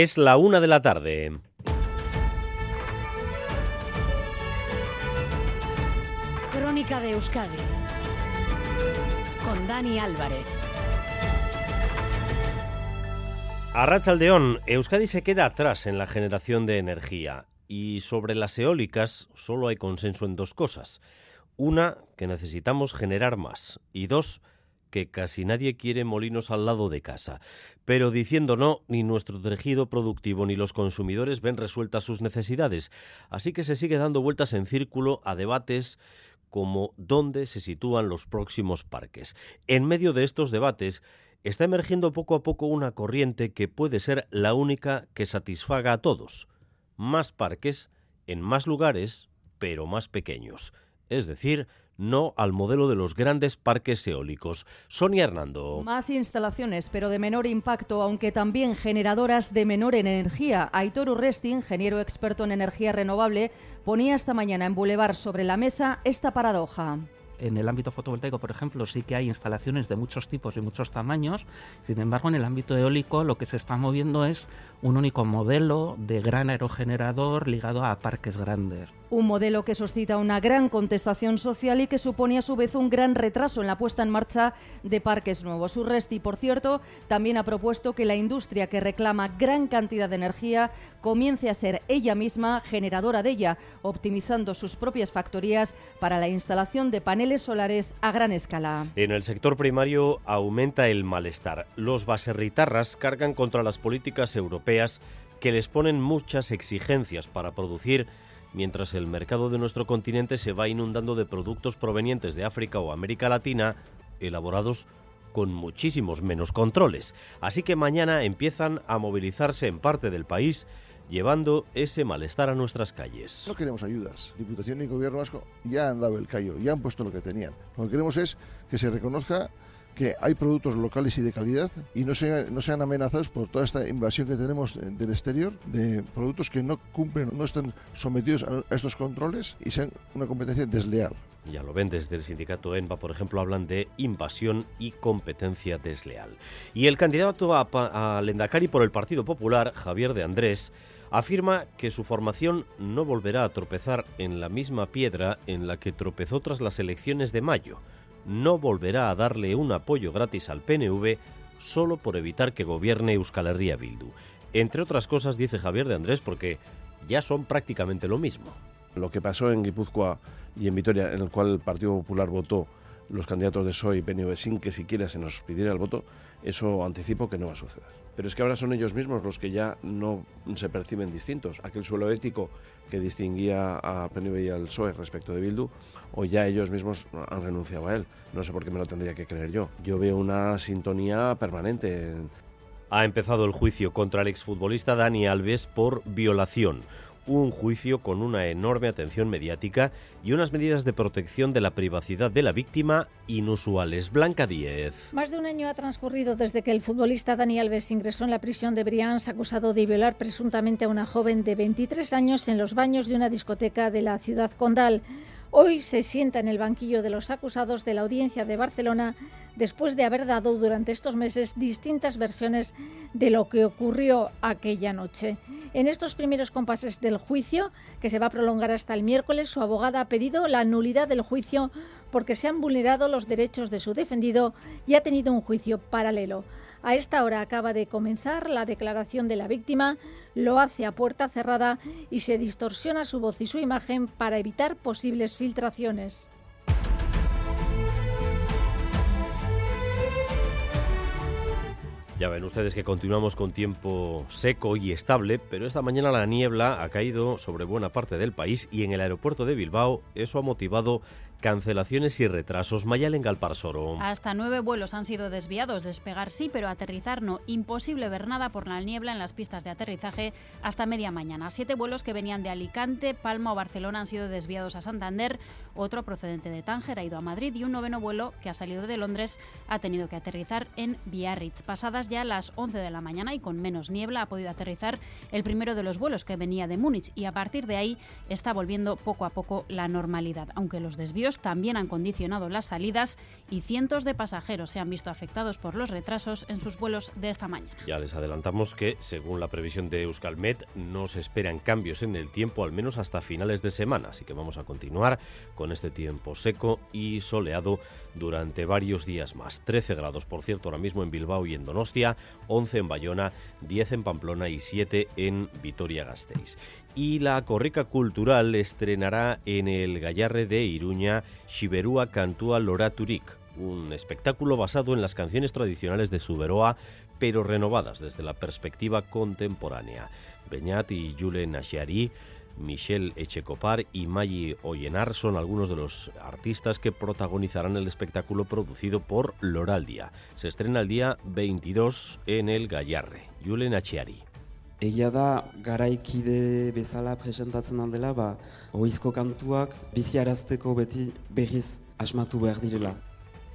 Es la una de la tarde. Crónica de Euskadi con Dani Álvarez. A Rachaldeón, Euskadi se queda atrás en la generación de energía y sobre las eólicas solo hay consenso en dos cosas. Una, que necesitamos generar más y dos, que casi nadie quiere molinos al lado de casa. Pero diciendo no, ni nuestro tejido productivo ni los consumidores ven resueltas sus necesidades. Así que se sigue dando vueltas en círculo a debates como dónde se sitúan los próximos parques. En medio de estos debates está emergiendo poco a poco una corriente que puede ser la única que satisfaga a todos. Más parques en más lugares, pero más pequeños. Es decir, no al modelo de los grandes parques eólicos. Sonia Hernando. Más instalaciones, pero de menor impacto, aunque también generadoras de menor energía. Aitor Urresti, ingeniero experto en energía renovable, ponía esta mañana en Boulevard sobre la mesa esta paradoja en el ámbito fotovoltaico, por ejemplo, sí que hay instalaciones de muchos tipos y muchos tamaños. Sin embargo, en el ámbito eólico lo que se está moviendo es un único modelo de gran aerogenerador ligado a parques grandes. Un modelo que suscita una gran contestación social y que supone a su vez un gran retraso en la puesta en marcha de parques nuevos. Urresti, por cierto, también ha propuesto que la industria que reclama gran cantidad de energía comience a ser ella misma generadora de ella, optimizando sus propias factorías para la instalación de paneles solares a gran escala. En el sector primario aumenta el malestar. Los baserritarras cargan contra las políticas europeas que les ponen muchas exigencias para producir mientras el mercado de nuestro continente se va inundando de productos provenientes de África o América Latina elaborados con muchísimos menos controles. Así que mañana empiezan a movilizarse en parte del país llevando ese malestar a nuestras calles. No queremos ayudas. Diputación y Gobierno Vasco ya han dado el callo, ya han puesto lo que tenían. Lo que queremos es que se reconozca que hay productos locales y de calidad y no, no sean amenazados por toda esta invasión que tenemos del exterior de productos que no cumplen, no están sometidos a estos controles y sean una competencia desleal. Ya lo ven desde el sindicato ENVA, por ejemplo, hablan de invasión y competencia desleal. Y el candidato a, a Lendakari por el Partido Popular, Javier de Andrés, afirma que su formación no volverá a tropezar en la misma piedra en la que tropezó tras las elecciones de mayo. No volverá a darle un apoyo gratis al PNV solo por evitar que gobierne Euskal Herria Bildu. Entre otras cosas, dice Javier de Andrés, porque ya son prácticamente lo mismo. Lo que pasó en Guipúzcoa y en Vitoria, en el cual el Partido Popular votó los candidatos de PSOE y PNV sin que siquiera se nos pidiera el voto, eso anticipo que no va a suceder. Pero es que ahora son ellos mismos los que ya no se perciben distintos. Aquel suelo ético que distinguía a PNV y al PSOE respecto de Bildu, o ya ellos mismos han renunciado a él. No sé por qué me lo tendría que creer yo. Yo veo una sintonía permanente. Ha empezado el juicio contra el exfutbolista Dani Alves por violación un juicio con una enorme atención mediática y unas medidas de protección de la privacidad de la víctima inusuales. Blanca Díez. Más de un año ha transcurrido desde que el futbolista Dani Alves ingresó en la prisión de Brians acusado de violar presuntamente a una joven de 23 años en los baños de una discoteca de la ciudad condal. Hoy se sienta en el banquillo de los acusados de la audiencia de Barcelona después de haber dado durante estos meses distintas versiones de lo que ocurrió aquella noche. En estos primeros compases del juicio, que se va a prolongar hasta el miércoles, su abogada ha pedido la nulidad del juicio porque se han vulnerado los derechos de su defendido y ha tenido un juicio paralelo. A esta hora acaba de comenzar la declaración de la víctima, lo hace a puerta cerrada y se distorsiona su voz y su imagen para evitar posibles filtraciones. Ya ven ustedes que continuamos con tiempo seco y estable, pero esta mañana la niebla ha caído sobre buena parte del país y en el aeropuerto de Bilbao eso ha motivado Cancelaciones y retrasos. Mayalen Galparsoro. Hasta nueve vuelos han sido desviados. Despegar sí, pero aterrizar no. Imposible ver nada por la niebla en las pistas de aterrizaje hasta media mañana. Siete vuelos que venían de Alicante, Palma o Barcelona han sido desviados a Santander. Otro procedente de Tánger ha ido a Madrid y un noveno vuelo que ha salido de Londres ha tenido que aterrizar en Biarritz. Pasadas ya las 11 de la mañana y con menos niebla ha podido aterrizar el primero de los vuelos que venía de Múnich y a partir de ahí está volviendo poco a poco la normalidad, aunque los desvíos también han condicionado las salidas y cientos de pasajeros se han visto afectados por los retrasos en sus vuelos de esta mañana. Ya les adelantamos que, según la previsión de Euskalmet, no se esperan cambios en el tiempo, al menos hasta finales de semana. Así que vamos a continuar con este tiempo seco y soleado durante varios días más. 13 grados, por cierto, ahora mismo en Bilbao y en Donostia, 11 en Bayona, 10 en Pamplona y 7 en Vitoria-Gasteiz. Y la Corrica Cultural estrenará en el Gallarre de Iruña Xiberúa Cantúa Loraturik, un espectáculo basado en las canciones tradicionales de Suberoa, pero renovadas desde la perspectiva contemporánea. Beñat y Julen Nashiari Michelle Echecopar y Maggi Oyenar son algunos de los artistas que protagonizarán el espectáculo producido por Loraldia. Se estrena el día 22 en el Gallarre. Julen Achiari. Egia da, garaikide bezala presentatzen handela, ba, oizko kantuak biziarazteko beti berriz asmatu behar direla.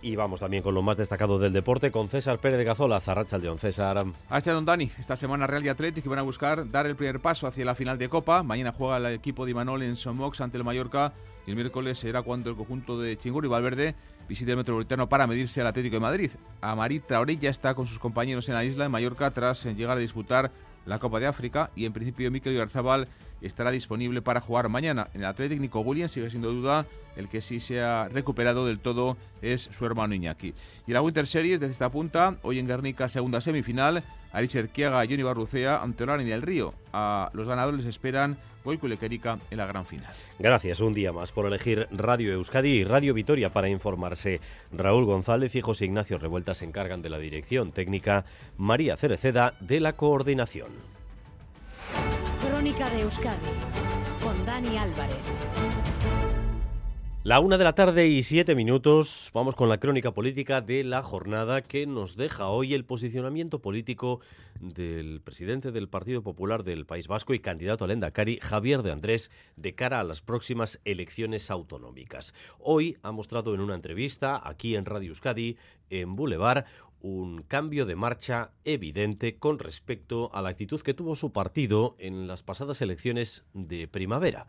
Y vamos también con lo más destacado del deporte con César Pérez de Gazola, Zarracha León. César. Hasta don Dani, esta semana Real y Atlético van a buscar dar el primer paso hacia la final de Copa. Mañana juega el equipo de Imanol en Somox ante el Mallorca y el miércoles será cuando el conjunto de Chingur y Valverde visite el Metropolitano para medirse al Atlético de Madrid. Amarit Traoré ya está con sus compañeros en la isla, en Mallorca, tras llegar a disputar la Copa de África y en principio Mikel Garzabal estará disponible para jugar mañana. En el Atlético Nico sigue siendo duda, el que sí se ha recuperado del todo es su hermano Iñaki. Y la Winter Series desde esta punta, hoy en Guernica segunda semifinal, Aricher Kiaga y Johnny Barrucea ante Orani del Río. A los ganadores les esperan Goico Lequerica en la gran final. Gracias un día más por elegir Radio Euskadi y Radio Vitoria para informarse. Raúl González y José Ignacio Revuelta se encargan de la dirección técnica, María Cereceda de la coordinación. Crónica de Euskadi con Dani Álvarez. La una de la tarde y siete minutos, vamos con la crónica política de la jornada que nos deja hoy el posicionamiento político del presidente del Partido Popular del País Vasco y candidato al Endacari, Javier de Andrés, de cara a las próximas elecciones autonómicas. Hoy ha mostrado en una entrevista aquí en Radio Euskadi, en Boulevard, un cambio de marcha evidente con respecto a la actitud que tuvo su partido en las pasadas elecciones de primavera.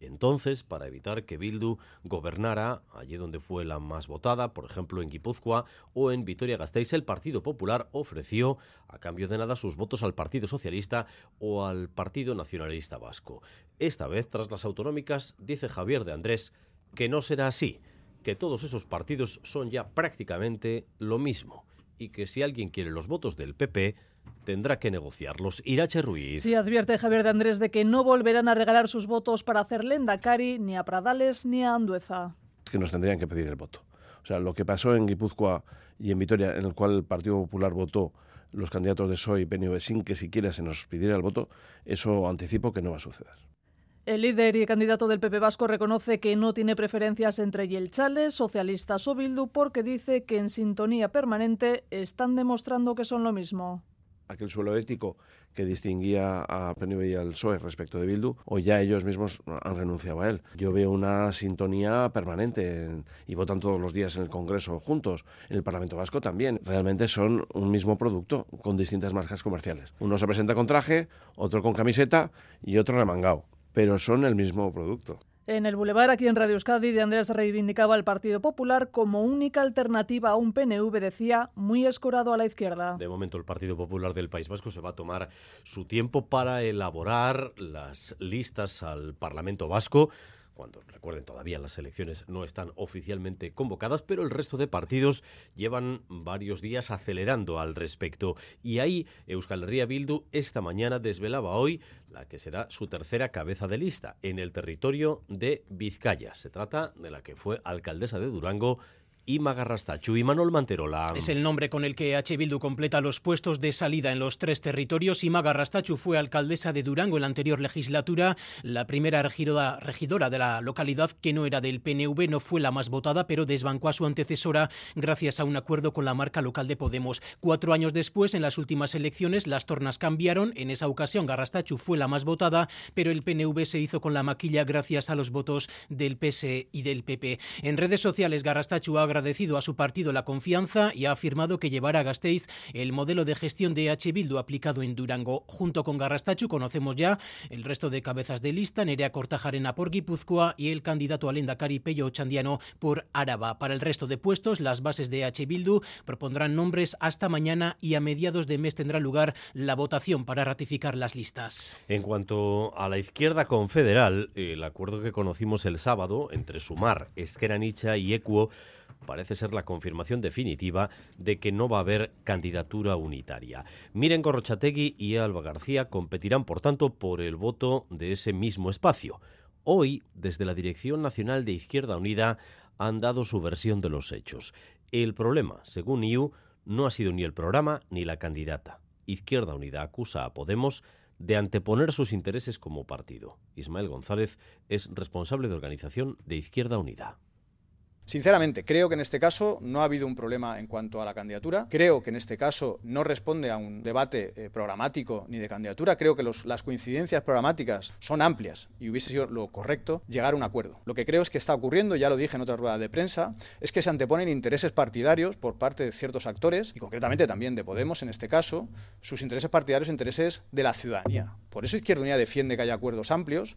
Entonces, para evitar que Bildu gobernara allí donde fue la más votada, por ejemplo en Guipúzcoa o en Vitoria-Gasteiz, el Partido Popular ofreció, a cambio de nada, sus votos al Partido Socialista o al Partido Nacionalista Vasco. Esta vez, tras las autonómicas, dice Javier de Andrés que no será así, que todos esos partidos son ya prácticamente lo mismo y que si alguien quiere los votos del PP, tendrá que negociarlos. Irache Ruiz. Sí, advierte Javier de Andrés de que no volverán a regalar sus votos para hacer Cari ni a Pradales ni a Andueza. Que nos tendrían que pedir el voto. O sea, lo que pasó en Guipúzcoa y en Vitoria, en el cual el Partido Popular votó los candidatos de PSOE y PNV sin que siquiera se nos pidiera el voto, eso anticipo que no va a suceder. El líder y candidato del PP Vasco reconoce que no tiene preferencias entre Yelchales, socialistas o Bildu porque dice que en sintonía permanente están demostrando que son lo mismo aquel suelo ético que distinguía a PNV y al PSOE respecto de Bildu, o ya ellos mismos han renunciado a él. Yo veo una sintonía permanente y votan todos los días en el Congreso juntos, en el Parlamento Vasco también. Realmente son un mismo producto con distintas marcas comerciales. Uno se presenta con traje, otro con camiseta y otro remangado, pero son el mismo producto. En el Boulevard, aquí en Radio Euskadi, de Andrés reivindicaba al Partido Popular como única alternativa a un PNV, decía, muy escorado a la izquierda. De momento, el Partido Popular del País Vasco se va a tomar su tiempo para elaborar las listas al Parlamento Vasco cuando recuerden todavía las elecciones no están oficialmente convocadas, pero el resto de partidos llevan varios días acelerando al respecto. Y ahí Euskal Herria Bildu esta mañana desvelaba hoy la que será su tercera cabeza de lista en el territorio de Vizcaya. Se trata de la que fue alcaldesa de Durango Ima Garrastachu y Manuel Manterola. Es el nombre con el que H. Bildu completa los puestos de salida en los tres territorios. Ima Garrastachu fue alcaldesa de Durango en la anterior legislatura, la primera regidora, regidora de la localidad que no era del PNV, no fue la más votada, pero desbancó a su antecesora gracias a un acuerdo con la marca local de Podemos. Cuatro años después, en las últimas elecciones, las tornas cambiaron. En esa ocasión, Garrastachu fue la más votada, pero el PNV se hizo con la maquilla gracias a los votos del PS y del PP. En redes sociales, Garrastachu ha agradecido a su partido la confianza y ha afirmado que llevará a Gasteiz el modelo de gestión de H. Bildu aplicado en Durango. Junto con Garrastachu conocemos ya el resto de cabezas de lista, Nerea Cortajarena por Guipúzcoa y el candidato a Lendakari Pello Chandiano por Áraba. Para el resto de puestos, las bases de H. Bildu propondrán nombres hasta mañana y a mediados de mes tendrá lugar la votación para ratificar las listas. En cuanto a la izquierda confederal, el acuerdo que conocimos el sábado entre Sumar, Esquerra y Equo parece ser la confirmación definitiva de que no va a haber candidatura unitaria. Miren Corrochategui y Alba García competirán, por tanto, por el voto de ese mismo espacio. Hoy, desde la Dirección Nacional de Izquierda Unida, han dado su versión de los hechos. El problema, según IU, no ha sido ni el programa ni la candidata. Izquierda Unida acusa a Podemos de anteponer sus intereses como partido. Ismael González es responsable de organización de Izquierda Unida. Sinceramente, creo que en este caso no ha habido un problema en cuanto a la candidatura. Creo que en este caso no responde a un debate eh, programático ni de candidatura. Creo que las coincidencias programáticas son amplias y hubiese sido lo correcto llegar a un acuerdo. Lo que creo es que está ocurriendo, ya lo dije en otra rueda de prensa, es que se anteponen intereses partidarios por parte de ciertos actores y concretamente también de Podemos en este caso, sus intereses partidarios, intereses de la ciudadanía. Por eso Izquierda Unida defiende que haya acuerdos amplios.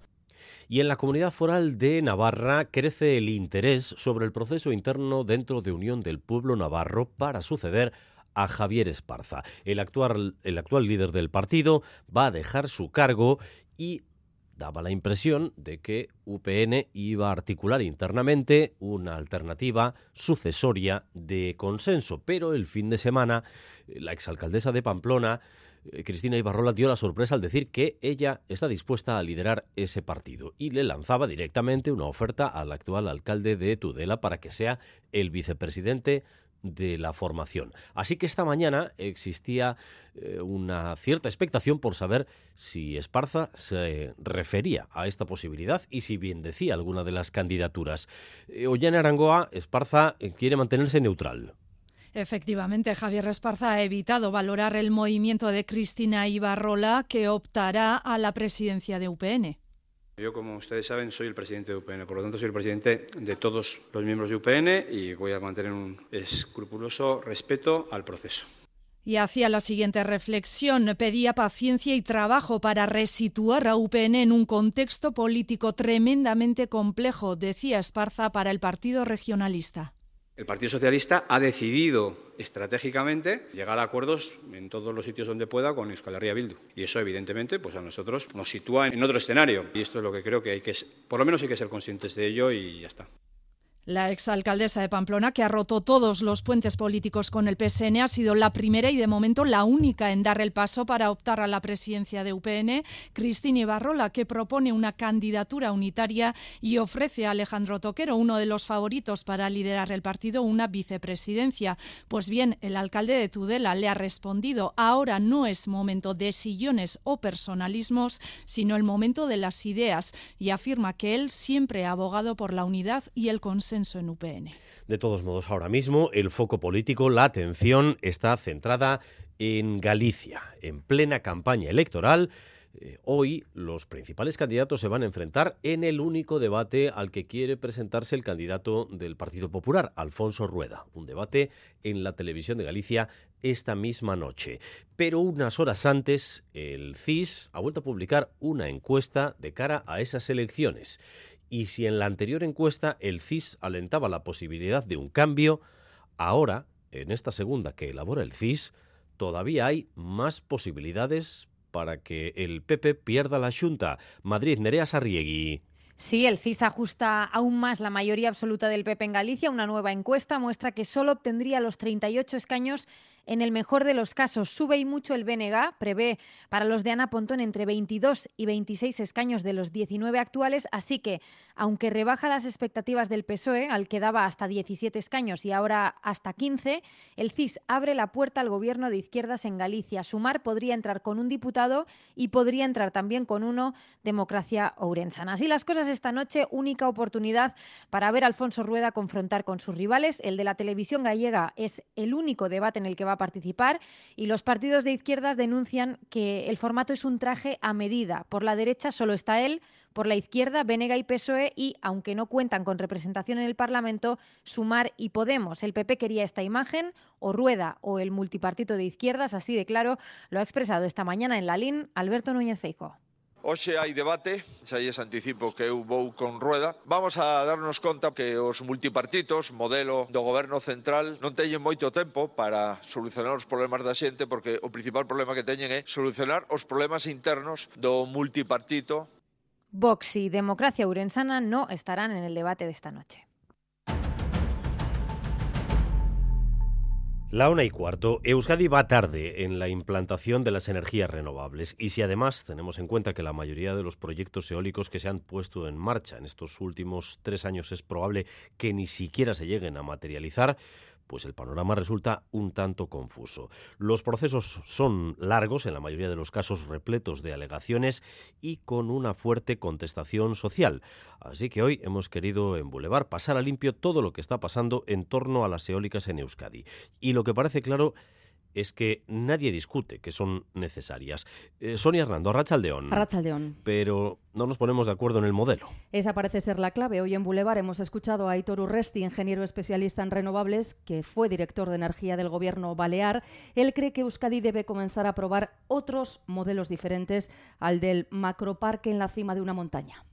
Y en la comunidad foral de Navarra crece el interés sobre el proceso interno dentro de Unión del Pueblo Navarro para suceder a Javier Esparza. El actual, el actual líder del partido va a dejar su cargo y daba la impresión de que UPN iba a articular internamente una alternativa sucesoria de consenso. Pero el fin de semana, la exalcaldesa de Pamplona Cristina Ibarrola dio la sorpresa al decir que ella está dispuesta a liderar ese partido y le lanzaba directamente una oferta al actual alcalde de Tudela para que sea el vicepresidente de la formación. Así que esta mañana existía eh, una cierta expectación por saber si Esparza se refería a esta posibilidad y si bien decía alguna de las candidaturas. Eh, Ollane Arangoa, Esparza quiere mantenerse neutral. Efectivamente, Javier Esparza ha evitado valorar el movimiento de Cristina Ibarrola, que optará a la presidencia de UPN. Yo, como ustedes saben, soy el presidente de UPN, por lo tanto soy el presidente de todos los miembros de UPN y voy a mantener un escrupuloso respeto al proceso. Y hacía la siguiente reflexión. Pedía paciencia y trabajo para resituar a UPN en un contexto político tremendamente complejo, decía Esparza para el Partido Regionalista. El Partido Socialista ha decidido estratégicamente llegar a acuerdos en todos los sitios donde pueda con Euskal Herria Bildu. Y eso, evidentemente, pues a nosotros nos sitúa en otro escenario. Y esto es lo que creo que hay que, por lo menos hay que ser conscientes de ello y ya está. La exalcaldesa de Pamplona, que ha roto todos los puentes políticos con el PSN, ha sido la primera y de momento la única en dar el paso para optar a la presidencia de UPN. Cristina Ibarrola, que propone una candidatura unitaria y ofrece a Alejandro Toquero, uno de los favoritos para liderar el partido, una vicepresidencia. Pues bien, el alcalde de Tudela le ha respondido, ahora no es momento de sillones o personalismos, sino el momento de las ideas, y afirma que él siempre ha abogado por la unidad y el consenso De todos modos, ahora mismo el foco político, la atención está centrada en Galicia, en plena campaña electoral. Eh, hoy los principales candidatos se van a enfrentar en el único debate al que quiere presentarse el candidato del Partido Popular, Alfonso Rueda. Un debate en la televisión de Galicia esta misma noche. Pero unas horas antes, el CIS ha vuelto a publicar una encuesta de cara a esas elecciones. Y si en la anterior encuesta el CIS alentaba la posibilidad de un cambio, ahora, en esta segunda que elabora el CIS, todavía hay más posibilidades para que el PP pierda la Junta. Madrid, Nerea Sarriegui. Sí, el CIS ajusta aún más la mayoría absoluta del PP en Galicia. Una nueva encuesta muestra que solo obtendría los 38 escaños en el mejor de los casos, sube y mucho el BNG, prevé para los de Ana Pontón entre 22 y 26 escaños de los 19 actuales, así que, aunque rebaja las expectativas del PSOE, al que daba hasta 17 escaños y ahora hasta 15, el CIS abre la puerta al gobierno de izquierdas en Galicia. Sumar podría entrar con un diputado y podría entrar también con uno, Democracia Ourensana. Así las cosas esta noche, única oportunidad para ver a Alfonso Rueda confrontar con sus rivales. El de la televisión gallega es el único debate en el que va participar y los partidos de izquierdas denuncian que el formato es un traje a medida. Por la derecha solo está él, por la izquierda, Venega y PSOE y, aunque no cuentan con representación en el Parlamento, Sumar y Podemos. El PP quería esta imagen, o Rueda o el multipartito de izquierdas, así de claro, lo ha expresado esta mañana en la LIN Alberto Núñez Feijóo. Hoxe hai debate, xa lles anticipo que eu vou con rueda. Vamos a darnos conta que os multipartitos, modelo do goberno central, non teñen moito tempo para solucionar os problemas da xente porque o principal problema que teñen é solucionar os problemas internos do multipartito. Vox e Democracia Urensana no estarán en el debate de esta noche. La una y cuarto, Euskadi va tarde en la implantación de las energías renovables. Y si además tenemos en cuenta que la mayoría de los proyectos eólicos que se han puesto en marcha en estos últimos tres años es probable que ni siquiera se lleguen a materializar, pues el panorama resulta un tanto confuso. Los procesos son largos, en la mayoría de los casos repletos de alegaciones y con una fuerte contestación social. Así que hoy hemos querido en Boulevard pasar a limpio todo lo que está pasando en torno a las eólicas en Euskadi. Y lo que parece claro que nadie discute que son necesarias. Eh, Sonia Hernando, Rachaldeón. Rachaldeón. Pero no nos ponemos de acuerdo en el modelo. Esa parece ser la clave. Hoy en Boulevard hemos escuchado a Aitor Urresti, ingeniero especialista en renovables, que fue director de energía del gobierno balear. Él cree que Euskadi debe comenzar a probar otros modelos diferentes al del macroparque en la cima de una montaña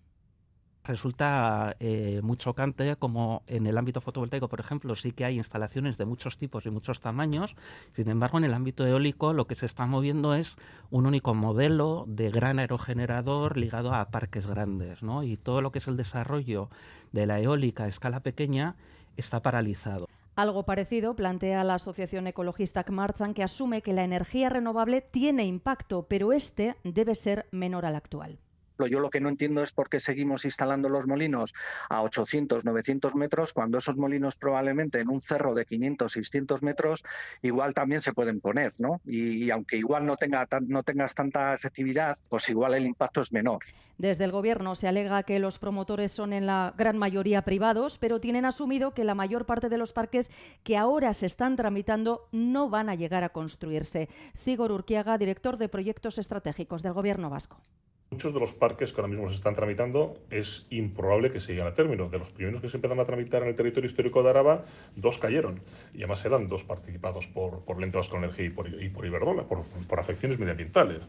resulta eh, muy chocante como en el ámbito fotovoltaico, por ejemplo, sí que hay instalaciones de muchos tipos y muchos tamaños. Sin embargo, en el ámbito eólico lo que se está moviendo es un único modelo de gran aerogenerador ligado a parques grandes, ¿no? Y todo lo que es el desarrollo de la eólica a escala pequeña está paralizado. Algo parecido plantea la asociación ecologista Kmarchan, que asume que la energía renovable tiene impacto, pero este debe ser menor al actual. Yo lo que no entiendo es por qué seguimos instalando los molinos a 800, 900 metros, cuando esos molinos probablemente en un cerro de 500, 600 metros igual también se pueden poner, ¿no? Y, aunque igual no, tenga, no tengas tanta efectividad, pues igual el impacto es menor. Desde el Gobierno se alega que los promotores son en la gran mayoría privados, pero tienen asumido que la mayor parte de los parques que ahora se están tramitando no van a llegar a construirse. Sigor Urquiaga, director de proyectos estratégicos del Gobierno vasco. Muchos de los parques que ahora mismo se están tramitando es improbable que se lleguen a término. De los primeros que se empezaron a tramitar en el territorio histórico de Araba, dos cayeron. Y además eran dos participados por, por Lente Energía y por, y por Iberdrola, por, por afecciones medioambientales.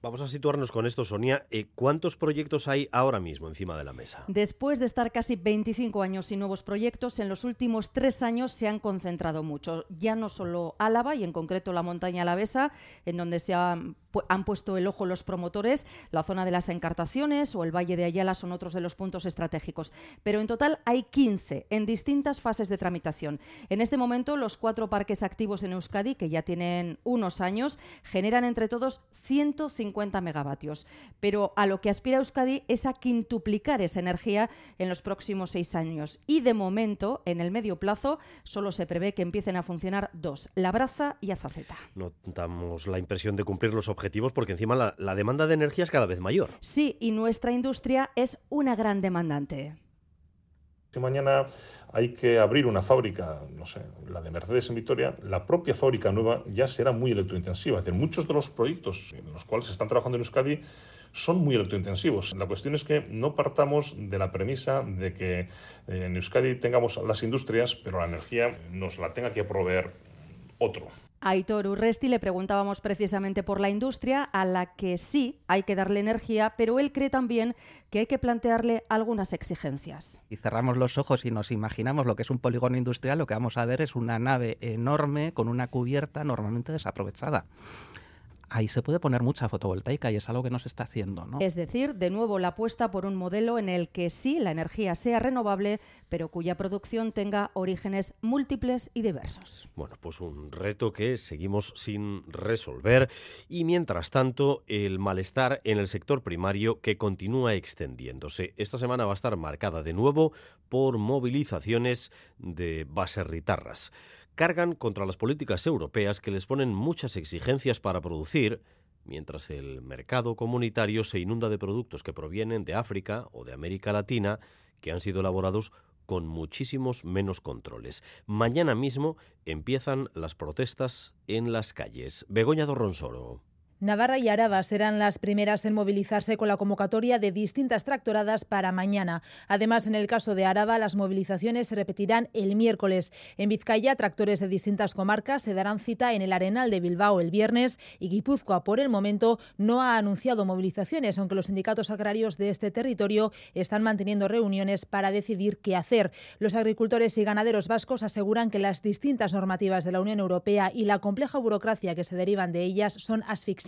Vamos a situarnos con esto, Sonia. Eh, ¿Cuántos proyectos hay ahora mismo encima de la mesa? Después de estar casi 25 años sin nuevos proyectos, en los últimos tres años se han concentrado mucho. Ya no solo Álava y en concreto la montaña alavesa, en donde se han, han puesto el ojo los promotores, la zona de las encartaciones o el Valle de Ayala son otros de los puntos estratégicos. Pero en total hay 15 en distintas fases de tramitación. En este momento, los cuatro parques activos en Euskadi, que ya tienen unos años, generan entre todos 150 50 megavatios. Pero a lo que aspira Euskadi es a quintuplicar esa energía en los próximos seis años. Y de momento, en el medio plazo, solo se prevé que empiecen a funcionar dos, Labraza y Azaceta. No damos la impresión de cumplir los objetivos porque encima la, la demanda de energía es cada vez mayor. Sí, y nuestra industria es una gran demandante. Mañana hay que abrir una fábrica, no sé, la de Mercedes en Vitoria, la propia fábrica nueva ya será muy electrointensiva. Es decir, muchos de los proyectos en los cuales se están trabajando en Euskadi son muy electrointensivos. La cuestión es que no partamos de la premisa de que eh, en Euskadi tengamos las industrias, pero la energía nos la tenga que proveer otro. Aitor Urresti le preguntábamos precisamente por la industria a la que sí hay que darle energía, pero él cree también que hay que plantearle algunas exigencias. Si cerramos los ojos y nos imaginamos lo que es un polígono industrial, lo que vamos a ver es una nave enorme con una cubierta normalmente desaprovechada ahí se puede poner mucha fotovoltaica y es algo que no se está haciendo. ¿no? Es decir, de nuevo la apuesta por un modelo en el que sí la energía sea renovable, pero cuya producción tenga orígenes múltiples y diversos. Bueno, pues un reto que seguimos sin resolver y mientras tanto el malestar en el sector primario que continúa extendiéndose. Esta semana va a estar marcada de nuevo por movilizaciones de baserritarras cargan contra las políticas europeas que les ponen muchas exigencias para producir, mientras el mercado comunitario se inunda de productos que provienen de África o de América Latina que han sido elaborados con muchísimos menos controles. Mañana mismo empiezan las protestas en las calles. Begoña Dorronsoro. Navarra y Araba serán las primeras en movilizarse con la convocatoria de distintas tractoradas para mañana. Además, en el caso de Araba, las movilizaciones se repetirán el miércoles. En Vizcaya, tractores de distintas comarcas se darán cita en el Arenal de Bilbao el viernes y Guipúzcoa, por el momento, no ha anunciado movilizaciones, aunque los sindicatos agrarios de este territorio están manteniendo reuniones para decidir qué hacer. Los agricultores y ganaderos vascos aseguran que las distintas normativas de la Unión Europea y la compleja burocracia que se derivan de ellas son asfixiantes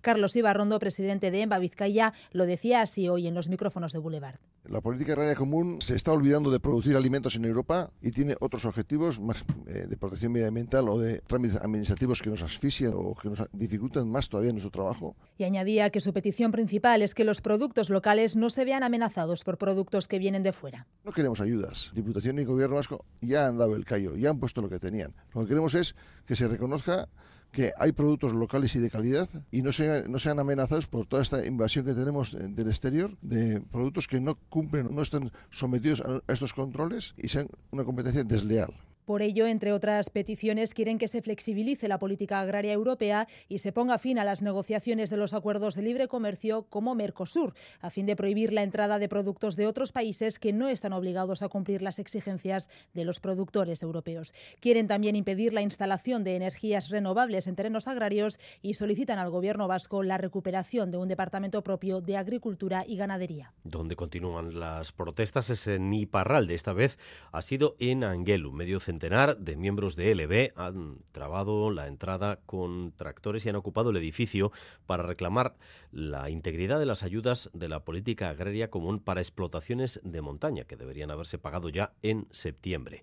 Carlos Ibarrondo, presidente de EMBA Vizcaya, lo decía así hoy en los micrófonos de Boulevard. La política agraria común se está olvidando de producir alimentos en Europa y tiene otros objetivos más eh, de protección medioambiental o de trámites administrativos que nos asfixian o que nos dificultan más todavía nuestro trabajo. Y añadía que su petición principal es que los productos locales no se vean amenazados por productos que vienen de fuera. No queremos ayudas. Diputación y Gobierno vasco ya han dado el callo, ya han puesto lo que tenían. Lo que queremos es que se reconozca que hay productos locales y de calidad y no, no sean amenazados por toda esta invasión que tenemos del exterior de productos que no cumplen, no están sometidos a estos controles y sean una competencia desleal. Por ello, entre otras peticiones, quieren que se flexibilice la política agraria europea y se ponga fin a las negociaciones de los acuerdos de libre comercio como Mercosur, a fin de prohibir la entrada de productos de otros países que no están obligados a cumplir las exigencias de los productores europeos. Quieren también impedir la instalación de energías renovables en terrenos agrarios y solicitan al Gobierno vasco la recuperación de un departamento propio de agricultura y ganadería. Donde continúan las protestas es en Iparralde. Esta vez ha sido en Angelu, medio centro centenar de miembros de LB han trabado la entrada con tractores y han ocupado el edificio para reclamar la integridad de las ayudas de la política agraria común para explotaciones de montaña, que deberían haberse pagado ya en septiembre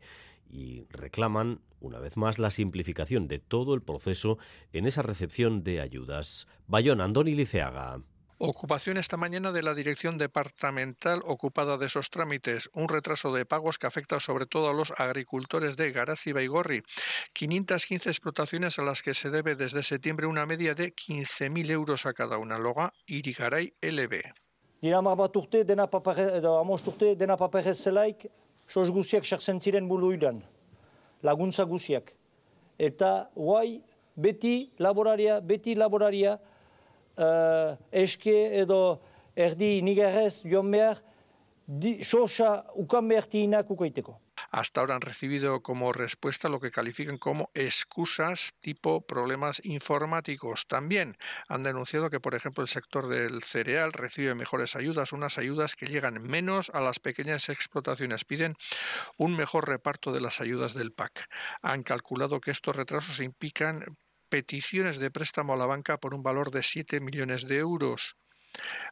y reclaman, una vez más, la simplificación de todo el proceso en esa recepción de ayudas. Bayón, Andoni Liceaga. Ocupación esta mañana de la dirección departamental ocupada de esos trámites, un retraso de pagos que afecta sobre todo a los agricultores de Garaz y Baigorri. 515 explotaciones a las que se debe desde septiembre una media de 15.000 euros a cada una. Loga Irigaray LB. Dira bat dena papare, edo amost urte, dena paperez zelaik, sos guziak sartzen ziren buluidan, laguntza guziak. Eta guai, beti laboraria, beti laboraria, uh, eske edo erdi joan behar, ukan. Hasta ahora han recibido como respuesta lo que califican como excusas tipo problemas informáticos. También han denunciado que, por ejemplo, el sector del cereal recibe mejores ayudas, unas ayudas que llegan menos a las pequeñas explotaciones. Piden un mejor reparto de las ayudas del PAC. Han calculado que estos retrasos implican peticiones de préstamo a la banca por un valor de 7 millones de euros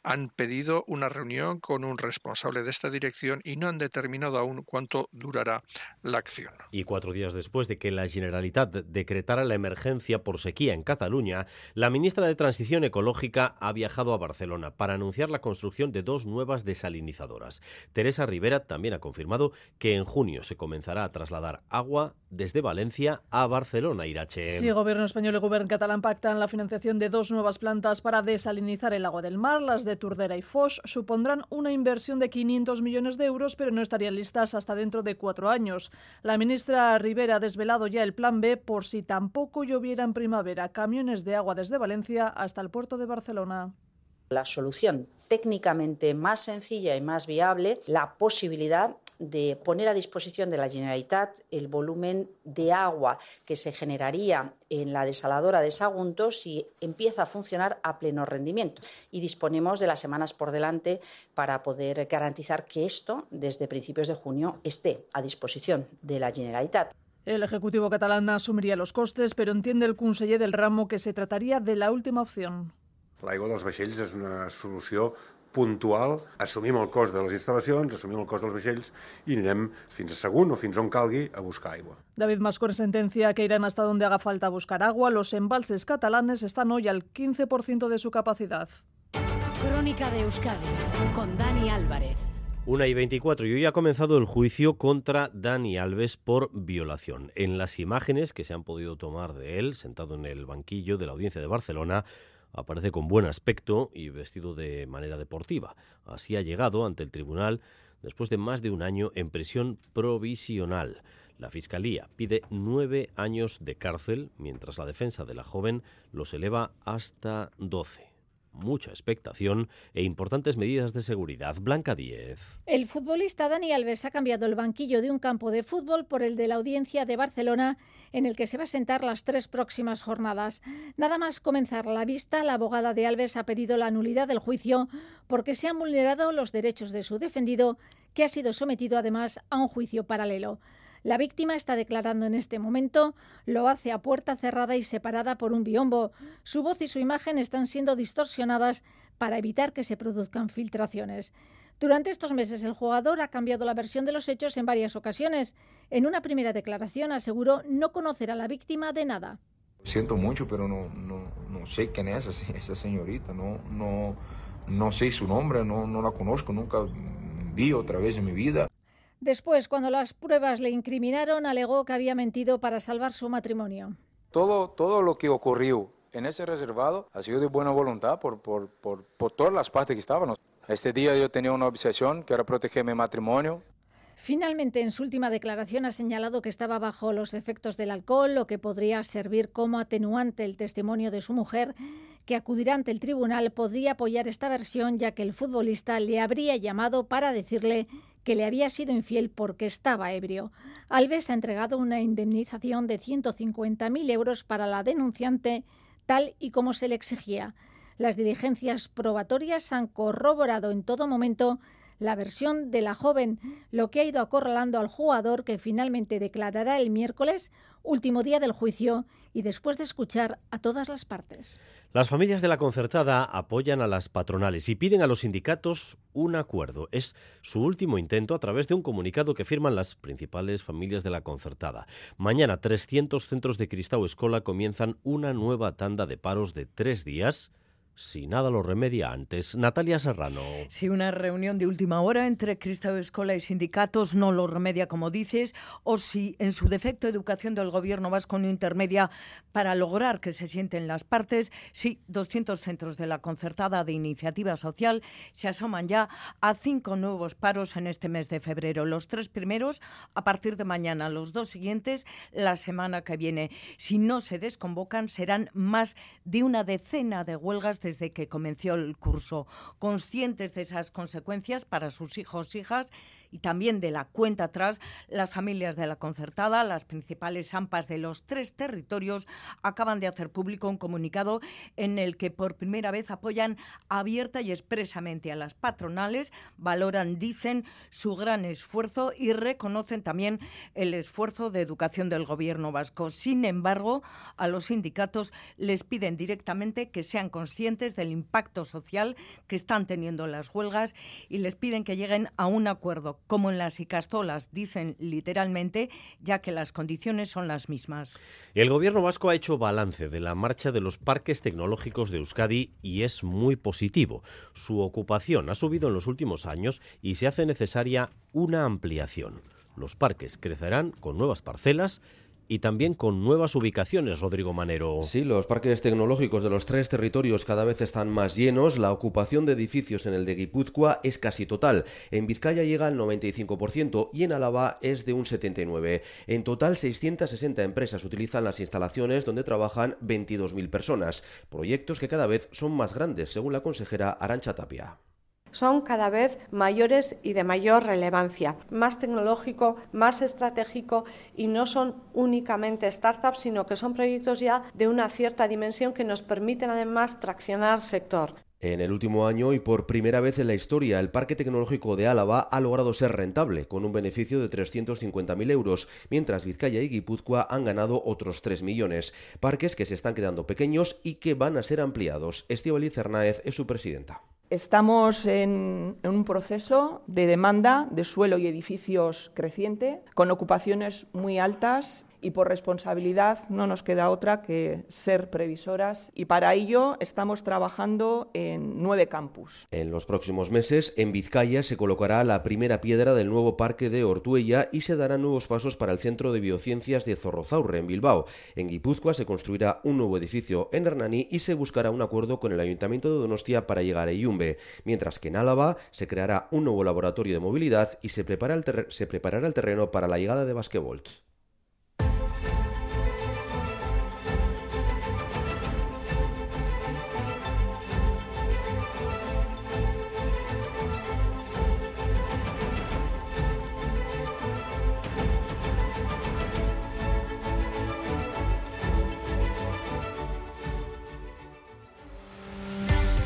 han pedido una reunión con un responsable de esta dirección y no han determinado aún cuánto durará la acción. Y cuatro días después de que la Generalitat decretara la emergencia por sequía en Cataluña, la ministra de Transición Ecológica ha viajado a Barcelona para anunciar la construcción de dos nuevas desalinizadoras. Teresa Rivera también ha confirmado que en junio se comenzará a trasladar agua desde Valencia a Barcelona, Irache. Sí, gobierno español y gobierno catalán pactan la financiación de dos nuevas plantas para desalinizar el agua del mar las de Turdera y Foch, supondrán una inversión de 500 millones de euros, pero no estarían listas hasta dentro de cuatro años. La ministra Rivera ha desvelado ya el plan B por si tampoco lloviera en primavera. Camiones de agua desde Valencia hasta el puerto de Barcelona. La solución técnicamente más sencilla y más viable, la posibilidad de poner a disposición de la Generalitat el volumen de agua que se generaría en la desaladora de Sagunto si empieza a funcionar a pleno rendimiento. Y disponemos de las semanas por delante para poder garantizar que esto, desde principios de junio, esté a disposición de la Generalitat. El Ejecutivo catalán asumiría los costes, pero entiende el conseller del ramo que se trataría de la última opción. L'aigua dels vaixells és una solució puntual, assumim el cost de les instal·lacions, assumim el cost dels vaixells i anirem fins a Sagunt o fins on calgui a buscar aigua. David Mascor sentencia que irán hasta donde haga falta buscar agua. Los embalses catalanes están hoy al 15% de su capacidad. Crónica de Euskadi con Dani Álvarez. Una y 24 y hoy ha comenzado el juicio contra Dani Alves por violación. En las imágenes que se han podido tomar de él, sentado en el banquillo de la audiencia de Barcelona, aparece con buen aspecto y vestido de manera deportiva. Así ha llegado ante el tribunal después de más de un año en prisión provisional. La Fiscalía pide nueve años de cárcel, mientras la defensa de la joven los eleva hasta doce mucha expectación e importantes medidas de seguridad. Blanca 10. El futbolista Dani Alves ha cambiado el banquillo de un campo de fútbol por el de la audiencia de Barcelona, en el que se va a sentar las tres próximas jornadas. Nada más comenzar la vista, la abogada de Alves ha pedido la nulidad del juicio porque se han vulnerado los derechos de su defendido, que ha sido sometido además a un juicio paralelo. La víctima está declarando en este momento, lo hace a puerta cerrada y separada por un biombo. Su voz y su imagen están siendo distorsionadas para evitar que se produzcan filtraciones. Durante estos meses el jugador ha cambiado la versión de los hechos en varias ocasiones. En una primera declaración aseguró no conocer a la víctima de nada. Siento mucho, pero no, no, sé quién es esa, señorita, no, no, no sé su nombre, no, no la conozco, nunca vi otra vez en mi vida. Después, cuando las pruebas le incriminaron, alegó que había mentido para salvar su matrimonio. Todo, todo lo que ocurrió en ese reservado ha sido de buena voluntad por, por, por, por todas las partes que estaban. Este día yo tenía una obsesión que era proteger mi matrimonio. Finalmente, en su última declaración ha señalado que estaba bajo los efectos del alcohol, lo que podría servir como atenuante el testimonio de su mujer, que acudirá ante el tribunal, podría apoyar esta versión, ya que el futbolista le habría llamado para decirle que le había sido infiel porque estaba ebrio. Alves ha entregado una indemnización de 150.000 euros para la denunciante, tal y como se le exigía. Las diligencias probatorias han corroborado en todo momento la versión de la joven, lo que ha ido acorralando al jugador que finalmente declarará el miércoles, último día del juicio, y después de escuchar a todas las partes. Las familias de la concertada apoyan a las patronales y piden a los sindicatos un acuerdo. Es su último intento a través de un comunicado que firman las principales familias de la concertada. Mañana 300 centros de Cristau Escola comienzan una nueva tanda de paros de tres días si nada lo remedia antes. Natalia Serrano. Si una reunión de última hora entre Cristo Escola y sindicatos no lo remedia, como dices, o si en su defecto Educación del Gobierno vasco no intermedia para lograr que se sienten las partes, sí, 200 centros de la concertada de iniciativa social se asoman ya a cinco nuevos paros en este mes de febrero. Los tres primeros a partir de mañana, los dos siguientes la semana que viene. Si no se desconvocan, serán más de una decena de huelgas de desde que comenzó el curso, conscientes de esas consecuencias para sus hijos, hijas y también de la cuenta atrás, las familias de la concertada, las principales AMPAs de los tres territorios, acaban de hacer público un comunicado en el que por primera vez apoyan abierta y expresamente a las patronales, valoran, dicen, su gran esfuerzo y reconocen también el esfuerzo de educación del gobierno vasco. Sin embargo, a los sindicatos les piden directamente que sean conscientes del impacto social que están teniendo las huelgas y les piden que lleguen a un acuerdo como en las Icastolas, dicen literalmente, ya que las condiciones son las mismas. El gobierno vasco ha hecho balance de la marcha de los parques tecnológicos de Euskadi y es muy positivo. Su ocupación ha subido en los últimos años y se hace necesaria una ampliación. Los parques crecerán con nuevas parcelas y también con nuevas ubicaciones, Rodrigo Manero. Sí, los parques tecnológicos de los tres territorios cada vez están más llenos. La ocupación de edificios en el de Guipúzcoa es casi total. En Vizcaya llega al 95% y en Álava es de un 79%. En total, 660 empresas utilizan las instalaciones donde trabajan 22.000 personas. Proyectos que cada vez son más grandes, según la consejera Arancha Tapia son cada vez mayores y de mayor relevancia, más tecnológico, más estratégico y no son únicamente startups, sino que son proyectos ya de una cierta dimensión que nos permiten además traccionar sector. En el último año y por primera vez en la historia, el Parque Tecnológico de Álava ha logrado ser rentable, con un beneficio de 350.000 euros, mientras Vizcaya y Guipúzcoa han ganado otros 3 millones. Parques que se están quedando pequeños y que van a ser ampliados. Estíbaliz Cernáez es su presidenta. Estamos en, un proceso de demanda de suelo y edificios creciente, con ocupaciones muy altas y por responsabilidad no nos queda otra que ser previsoras y para ello estamos trabajando en nueve campus. En los próximos meses, en Vizcaya se colocará la primera piedra del nuevo parque de Ortuella y se darán nuevos pasos para el Centro de Biociencias de Zorrozaurre en Bilbao. En Guipúzcoa se construirá un nuevo edificio en Hernani y se buscará un acuerdo con el Ayuntamiento de Donostia para llegar a Iyumbe, mientras que en Álava se creará un nuevo laboratorio de movilidad y se, preparará el terreno para la llegada de Basquevolt.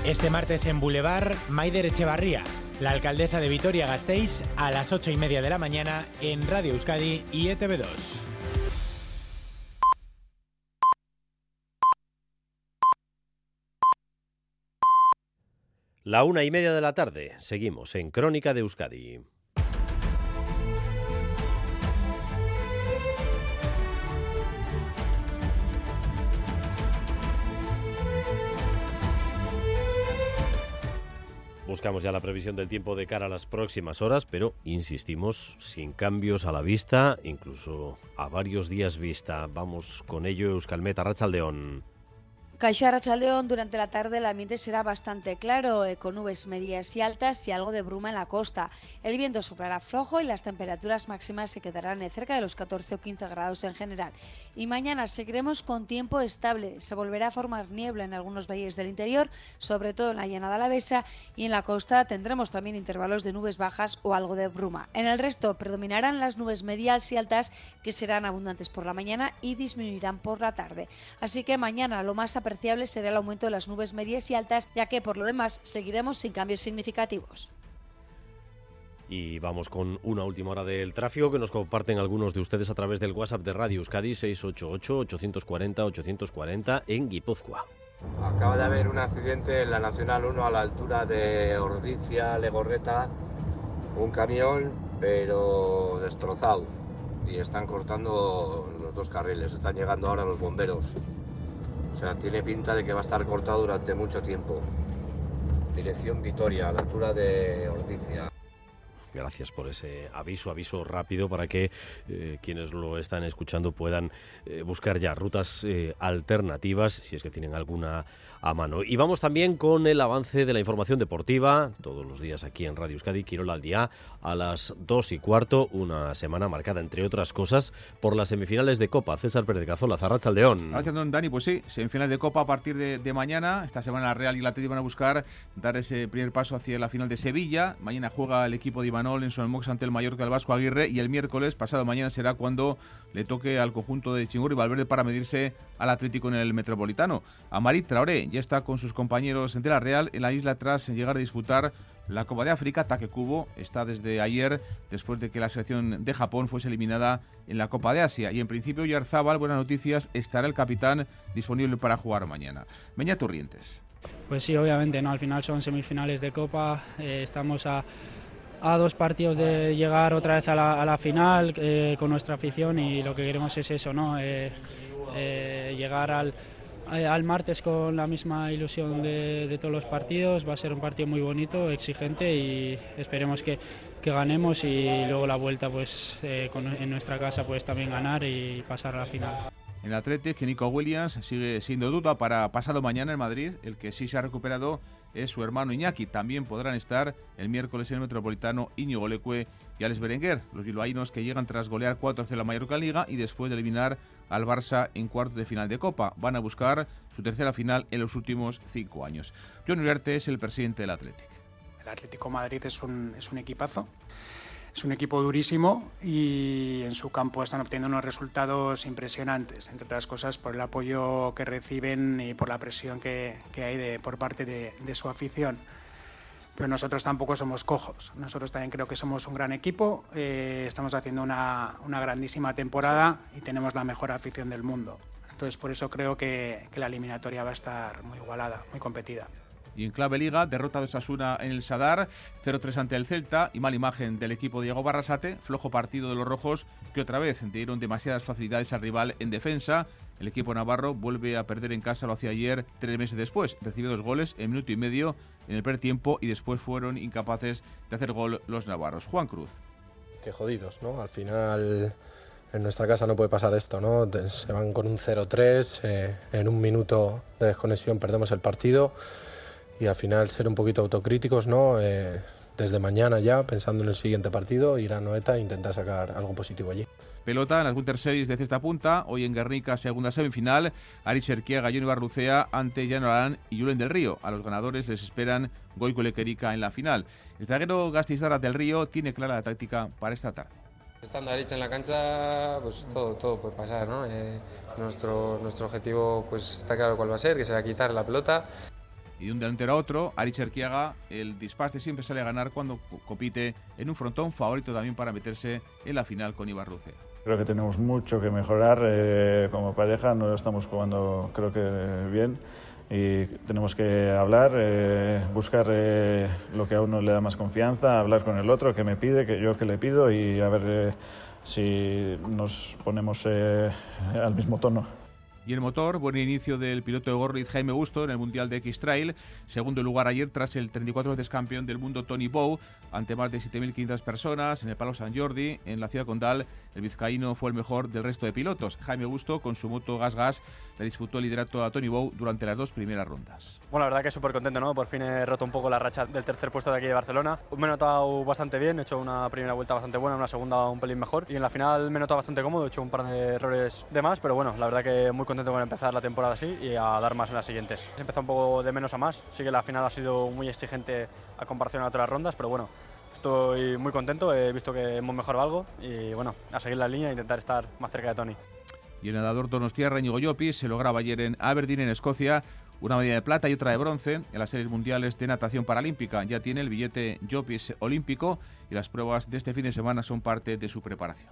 Este martes en Boulevard, Maider Echevarría, la alcaldesa de Vitoria-Gasteiz, a las ocho y media de la mañana en Radio Euskadi y ETV2. La una y media de la tarde, seguimos en Crónica de Euskadi. Buscamos ya la previsión del tiempo de cara a las próximas horas, pero insistimos, sin cambios a la vista, incluso a varios días vista. Vamos con ello, Euskalmeta Rachaldeón. Caixa Rachaldeón, durante la tarde el ambiente será bastante claro, eh, con nubes medias y altas y algo de bruma en la costa. El viento soplará flojo y las temperaturas máximas se quedarán cerca de los 14 o 15 grados en general. Y mañana seguiremos con tiempo estable. Se volverá a formar niebla en algunos valles del interior, sobre todo en la llanada alavesa, y en la costa tendremos también intervalos de nubes bajas o algo de bruma. En el resto predominarán las nubes medias y altas, que serán abundantes por la mañana y disminuirán por la tarde. Así que mañana lo más apreciable será el aumento de las nubes medias y altas, ya que por lo demás seguiremos sin cambios significativos. Y vamos con una última hora del tráfico que nos comparten algunos de ustedes a través del WhatsApp de Radio Euskadi 688-840-840 en Guipúzcoa. Acaba de haber un accidente en la Nacional 1 a la altura de Ordicia, Legorreta, un camión pero destrozado y están cortando los dos carriles, están llegando ahora los bomberos. Tiene pinta de que va a estar cortado durante mucho tiempo. Dirección Vitoria, a la altura de Ordicia. Gracias por ese aviso, aviso rápido para que eh, quienes lo están escuchando puedan eh, buscar ya rutas eh, alternativas si es que tienen alguna a mano. Y vamos también con el avance de la información deportiva, todos los días aquí en Radio Euskadi, Quirola al día, a las dos y cuarto, una semana marcada, entre otras cosas, por las semifinales de Copa. César Pérez de Cazola, Zarracha Aldeón. Gracias, don Dani. Pues sí, semifinales de Copa a partir de, mañana. Esta semana la Real y la Atlético van a buscar dar ese primer paso hacia la final de Sevilla. Mañana juega el equipo de En Sonmox ante el Mallorca del Vasco Aguirre y el miércoles, pasado mañana, será cuando le toque al conjunto de Chingurri y Valverde para medirse al Atlético en el Metropolitano. Amarit Traoré ya está con sus compañeros de la Real en la isla tras llegar a disputar la Copa de África. Take Kubo está desde ayer después de que la selección de Japón fuese eliminada en la Copa de Asia. Y en principio, Yarzábal, buenas noticias, estará el capitán disponible para jugar mañana. Meña Turrientes. Pues sí, obviamente, ¿no? Al final son semifinales de Copa, eh, estamos a, a, dos partidos de llegar otra vez a la, final eh, con nuestra afición y lo que queremos es eso, ¿no? Eh, llegar al, al martes con la misma ilusión de, todos los partidos. Va a ser un partido muy bonito, exigente y esperemos que, ganemos y luego la vuelta pues eh, en nuestra casa pues también ganar y pasar a la final. El Atlético, Nico Williams sigue siendo duda para pasado mañana en Madrid. El que sí se ha recuperado es su hermano Iñaki. También podrán estar el miércoles en el Metropolitano Íñigo Leque y Alex Berenguer, los bilbaínos que llegan tras golear 4 de la Mallorca Liga y después de eliminar al Barça en cuarto de final de Copa. Van a buscar su tercera final en los últimos cinco años. John Uriarte es el presidente del Atlético. El Atlético Madrid es un, es un equipazo es un equipo durísimo y en su campo están obteniendo unos resultados impresionantes, entre otras cosas por el apoyo que reciben y por la presión que, hay de, por parte de, su afición. Pero nosotros tampoco somos cojos, nosotros también creo que somos un gran equipo, eh, estamos haciendo una, grandísima temporada y tenemos la mejor afición del mundo. Entonces por eso creo que, que la eliminatoria va a estar muy igualada, muy competida. Y en clave liga, derrota de Osasuna en el Sadar, 0-3 ante el Celta y mala imagen del equipo Diego Barrasate, flojo partido de los rojos que otra vez dieron demasiadas facilidades al rival en defensa. El equipo navarro vuelve a perder en casa, lo hacía ayer, tres meses después. Recibió dos goles en minuto y medio en el primer tiempo y después fueron incapaces de hacer gol los navarros. Juan Cruz. Qué jodidos, ¿no? Al final en nuestra casa no puede pasar esto, ¿no? Se van con un 0-3, eh, en un minuto de desconexión perdemos el partido y al final ser un poquito autocríticos, ¿no? Eh, desde mañana ya, pensando en el siguiente partido, ir a Noeta e intentar sacar algo positivo allí. Pelota en las Winter Series de cesta punta, hoy en Guernica, segunda semifinal, Aris Erquiaga, Johnny Barrucea ante Jan Arán y Julen del Río. A los ganadores les esperan Goico Lequerica en la final. El zaguero Gastizarra del Río tiene clara la táctica para esta tarde. Estando Aritz en la cancha, pues todo, todo puede pasar, ¿no? Eh, nuestro, nuestro objetivo pues está claro cuál va a ser, que será quitar la pelota. Y de un delantero a otro, Aritz Erquiaga, el disparte siempre sale a ganar cuando compite en un frontón favorito también para meterse en la final con Ibarruce. Creo que tenemos mucho que mejorar eh, como pareja, no estamos jugando creo que bien y tenemos que hablar, eh, buscar eh, lo que a uno le da más confianza, hablar con el otro, que me pide, que yo que le pido y a ver eh, si nos ponemos al mismo tono. Y el motor, buen inicio del piloto de Gorriz Jaime Gusto en el Mundial de X-Trail. Segundo lugar ayer tras el 34 veces campeón del mundo Tony Bow, ante más de 7.500 personas en el Palo San Jordi, en la ciudad condal. El vizcaíno fue el mejor del resto de pilotos. Jaime Gusto, con su moto Gas Gas, le disputó el liderato a Tony Bow durante las dos primeras rondas. Bueno, la verdad que súper contento, ¿no? Por fin he roto un poco la racha del tercer puesto de aquí de Barcelona. Me he notado bastante bien, he hecho una primera vuelta bastante buena, una segunda un pelín mejor. Y en la final me he notado bastante cómodo, he hecho un par de errores de más, pero bueno, la verdad que muy contento con empezar la temporada así y a dar más en las siguientes. Se empezó un poco de menos a más, sí que la final ha sido muy exigente a comparación a otras rondas, pero bueno, estoy muy contento, he visto que hemos mejorado algo y bueno, a seguir la línea e intentar estar más cerca de Tony. Y el nadador Donostiarra Íñigo Llopis se lograba ayer en Aberdeen, en Escocia, una medalla de plata y otra de bronce en las series mundiales de natación paralímpica. Ya tiene el billete Llopis olímpico y las pruebas de este fin de semana son parte de su preparación.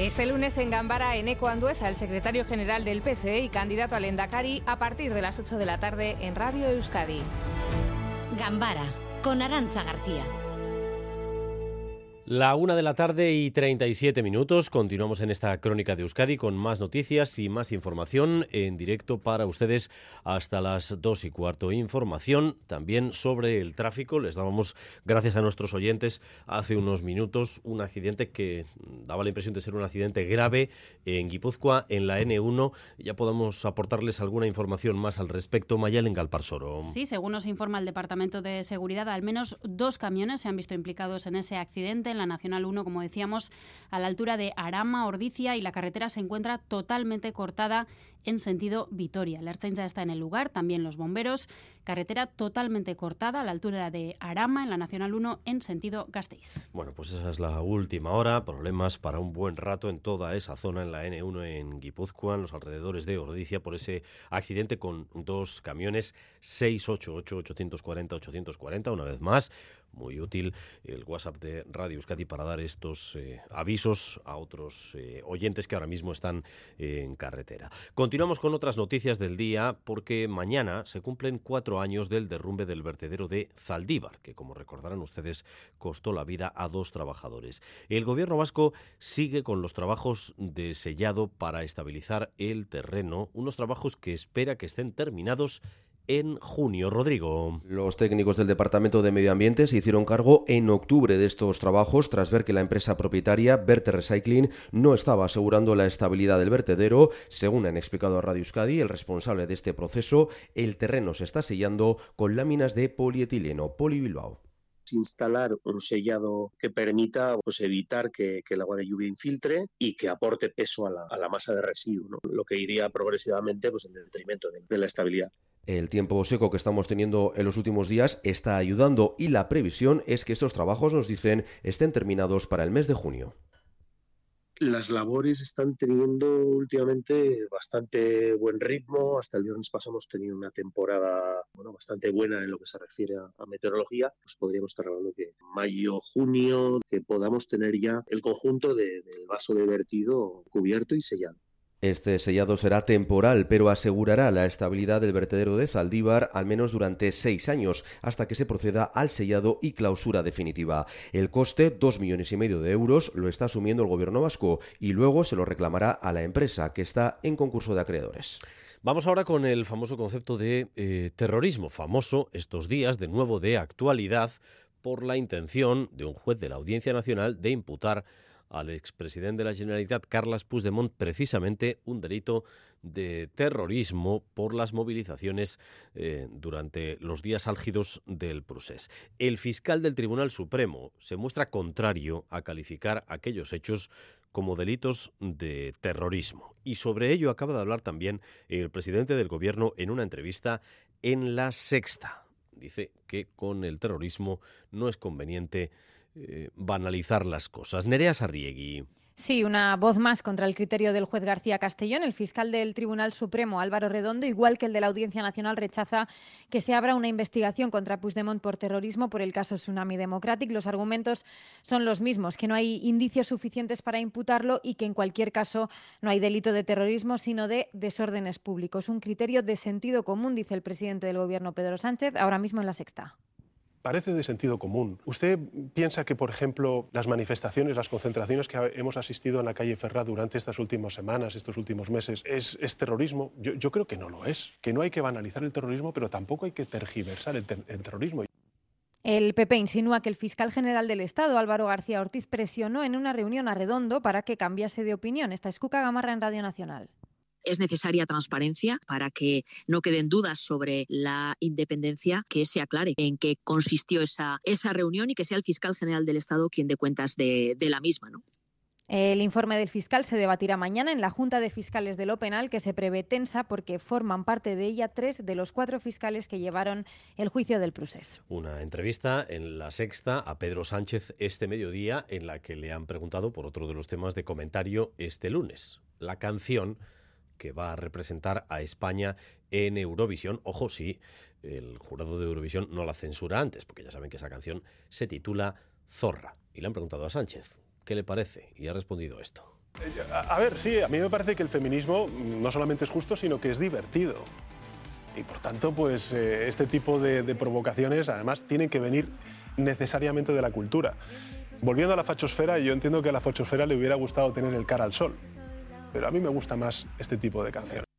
Este lunes en Gambara, Eneco Andueza, el secretario general del PSE y candidato al Endacari, a partir de las 8 de la tarde en Radio Euskadi. Gambara, con Arancha García. La una de la tarde y 37 minutos. Continuamos en esta crónica de Euskadi con más noticias y más información en directo para ustedes hasta las dos y cuarto. Información también sobre el tráfico. Les dábamos, gracias a nuestros oyentes, hace unos minutos un accidente que daba la impresión de ser un accidente grave en Guipúzcoa, en la N1. Ya podemos aportarles alguna información más al respecto. Mayal en Galparsoro. Sí, según nos informa el Departamento de Seguridad, al menos dos camiones se han visto implicados en ese accidente en la Nacional 1, como decíamos, a la altura de Arama, Ordicia, y la carretera se encuentra totalmente cortada en sentido Vitoria. La Ertzaintza está en el lugar, también los bomberos. Carretera totalmente cortada a la altura de Arama, en la Nacional 1, en sentido Gasteiz. Bueno, pues esa es la última hora. Problemas para un buen rato en toda esa zona, en la N1 en Guipúzcoa, en los alrededores de Ordicia, por ese accidente con dos camiones 688-840-840, una vez más muy útil el WhatsApp de Radio Euskadi para dar estos eh, avisos a otros eh, oyentes que ahora mismo están en carretera. Continuamos con otras noticias del día porque mañana se cumplen cuatro años del derrumbe del vertedero de Zaldívar, que como recordarán ustedes costó la vida a dos trabajadores. El gobierno vasco sigue con los trabajos de sellado para estabilizar el terreno, unos trabajos que espera que estén terminados en junio. Rodrigo. Los técnicos del Departamento de Medio Ambiente se hicieron cargo en octubre de estos trabajos tras ver que la empresa propietaria Verte Recycling no estaba asegurando la estabilidad del vertedero. Según han explicado a Radio Euskadi, el responsable de este proceso, el terreno se está sellando con láminas de polietileno, Poli instalar un sellado que permita pues, evitar que, el agua de lluvia infiltre y que aporte peso a la, masa de residuo, lo que iría progresivamente pues, en detrimento de la estabilidad. El tiempo seco que estamos teniendo en los últimos días está ayudando y la previsión es que estos trabajos, nos dicen, estén terminados para el mes de junio las labores están teniendo últimamente bastante buen ritmo. Hasta el viernes pasado hemos tenido una temporada bueno, bastante buena en lo que se refiere a, meteorología. Pues podríamos estar hablando que mayo, junio, que podamos tener ya el conjunto del vaso de vertido cubierto y sellado. Este sellado será temporal, pero asegurará la estabilidad del vertedero de Zaldívar al menos durante seis años, hasta que se proceda al sellado y clausura definitiva. El coste, dos millones y medio de euros, lo está asumiendo el gobierno vasco y luego se lo reclamará a la empresa, que está en concurso de acreedores. Vamos ahora con el famoso concepto de eh, terrorismo, famoso estos días, de nuevo de actualidad, por la intención de un juez de la Audiencia Nacional de imputar al expresidente de la Generalitat, Carles Puigdemont, precisamente un delito de terrorismo por las movilizaciones eh, durante los días álgidos del procés. El fiscal del Tribunal Supremo se muestra contrario a calificar aquellos hechos como delitos de terrorismo. Y sobre ello acaba de hablar también el presidente del Gobierno en una entrevista en La Sexta. Dice que con el terrorismo no es conveniente eh, banalizar las cosas. Nerea Sarriegui. Sí, una voz más contra el criterio del juez García Castellón. El fiscal del Tribunal Supremo, Álvaro Redondo, igual que el de la Audiencia Nacional, rechaza que se abra una investigación contra Puigdemont por terrorismo por el caso Tsunami Democratic. Los argumentos son los mismos, que no hay indicios suficientes para imputarlo y que en cualquier caso no hay delito de terrorismo, sino de desórdenes públicos. Un criterio de sentido común, dice el presidente del Gobierno, Pedro Sánchez, ahora mismo en la sexta parece de sentido común. ¿Usted piensa que, por ejemplo, las manifestaciones, las concentraciones que hemos asistido en la calle Ferrá durante estas últimas semanas, estos últimos meses, es, terrorismo? Yo, creo que no lo es, que no hay que banalizar el terrorismo, pero tampoco hay que tergiversar el, terrorismo. El PP insinúa que el fiscal general del Estado, Álvaro García Ortiz, presionó en una reunión a Redondo para que cambiase de opinión. Esta es Cuca Gamarra en Radio Nacional. Es necesaria transparencia para que no queden dudas sobre la independencia, que se aclare en qué consistió esa, esa reunión y que sea el fiscal general del Estado quien dé cuentas de, la misma. ¿no? El informe del fiscal se debatirá mañana en la Junta de Fiscales de lo Penal, que se prevé tensa porque forman parte de ella tres de los cuatro fiscales que llevaron el juicio del procés. Una entrevista en la sexta a Pedro Sánchez este mediodía en la que le han preguntado por otro de los temas de comentario este lunes, la canción que va a representar a España en Eurovisión. Ojo, sí, el jurado de Eurovisión no la censura antes, porque ya saben que esa canción se titula Zorra. Y le han preguntado a Sánchez, ¿qué le parece? Y ha respondido esto. A ver, sí, a mí me parece que el feminismo no solamente es justo, sino que es divertido. Y por tanto, pues eh, este tipo de, de provocaciones además tienen que venir necesariamente de la cultura. Volviendo a la fachosfera, yo entiendo que a la fachosfera le hubiera gustado tener el cara al sol pero a mí me gusta más este tipo de canciones.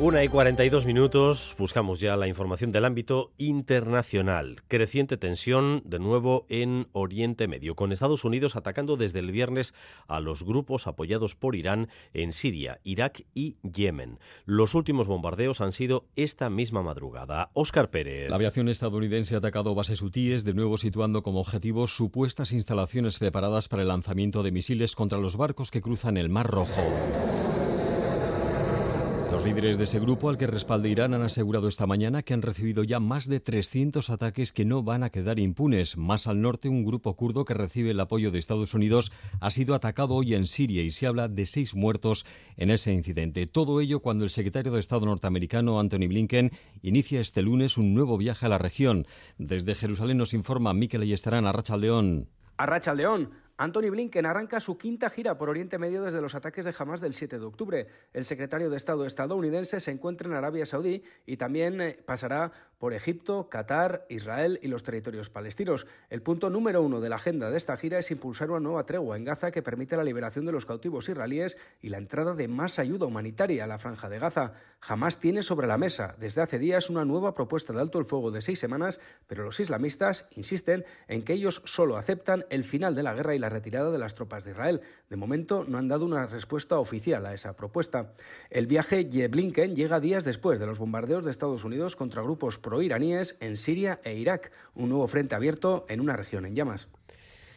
Una y 42 minutos, buscamos ya la información del ámbito internacional. Creciente tensión de nuevo en Oriente Medio, con Estados Unidos atacando desde el viernes a los grupos apoyados por Irán en Siria, Irak y Yemen. Los últimos bombardeos han sido esta misma madrugada. Óscar Pérez. La aviación estadounidense ha atacado bases hutíes, de nuevo situando como objetivo supuestas instalaciones preparadas para el lanzamiento de misiles contra los barcos que cruzan el Mar Rojo. Los líderes de ese grupo al que respalda Irán han asegurado esta mañana que han recibido ya más de 300 ataques que no van a quedar impunes. Más al norte, un grupo kurdo que recibe el apoyo de Estados Unidos ha sido atacado hoy en Siria y se habla de seis muertos en ese incidente. Todo ello cuando el secretario de Estado norteamericano, Anthony Blinken, inicia este lunes un nuevo viaje a la región. Desde Jerusalén nos informa Mikel Ayestarán, Arrachaldeón. Arrachaldeón. Anthony Blinken arranca su quinta gira por Oriente Medio desde los ataques de Hamas del 7 de octubre. El secretario de Estado estadounidense se encuentra en Arabia Saudí y también eh, pasará por Egipto, Qatar, Israel y los territorios palestinos. El punto número uno de la agenda de esta gira es impulsar una nueva tregua en Gaza que permite la liberación de los cautivos israelíes y la entrada de más ayuda humanitaria a la franja de Gaza. Jamás tiene sobre la mesa desde hace días una nueva propuesta de alto el fuego de seis semanas, pero los islamistas insisten en que ellos solo aceptan el final de la guerra y la retirada de las tropas de Israel. De momento no han dado una respuesta oficial a esa propuesta. El viaje de Blinken llega días después de los bombardeos de Estados Unidos contra grupos proiraníes en Siria e Irak, un nuevo frente abierto en una región en llamas.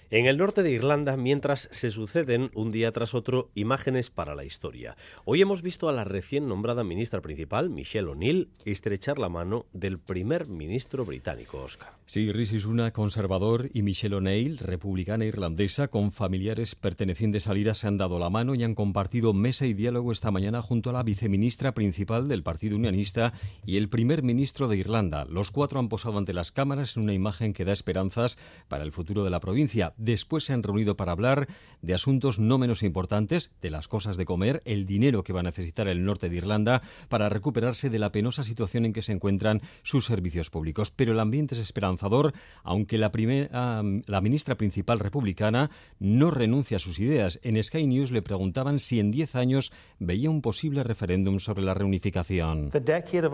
En el norte de Irlanda, mientras se suceden un día tras otro imágenes para la historia. Hoy hemos visto a la recién nombrada ministra principal, Michelle O'Neill, estrechar la mano del primer ministro británico, Oscar. Sí, Rishi Sunak, conservador, y Michelle O'Neill, republicana irlandesa, con familiares pertenecientes al IRA, se han dado la mano y han compartido mesa y diálogo esta mañana junto a la viceministra principal del Partido Unionista y el primer ministro de Irlanda. Los cuatro han posado ante las cámaras en una imagen que da esperanzas para el futuro de la provincia. Después se han reunido para hablar de asuntos no menos importantes, de las cosas de comer, el dinero que va a necesitar el norte de Irlanda para recuperarse de la penosa situación en que se encuentran sus servicios públicos. Pero el ambiente es esperanzador, aunque la, primera, ministra principal republicana no renuncia a sus ideas. En Sky News le preguntaban si en 10 años veía un posible referéndum sobre la reunificación. The decade of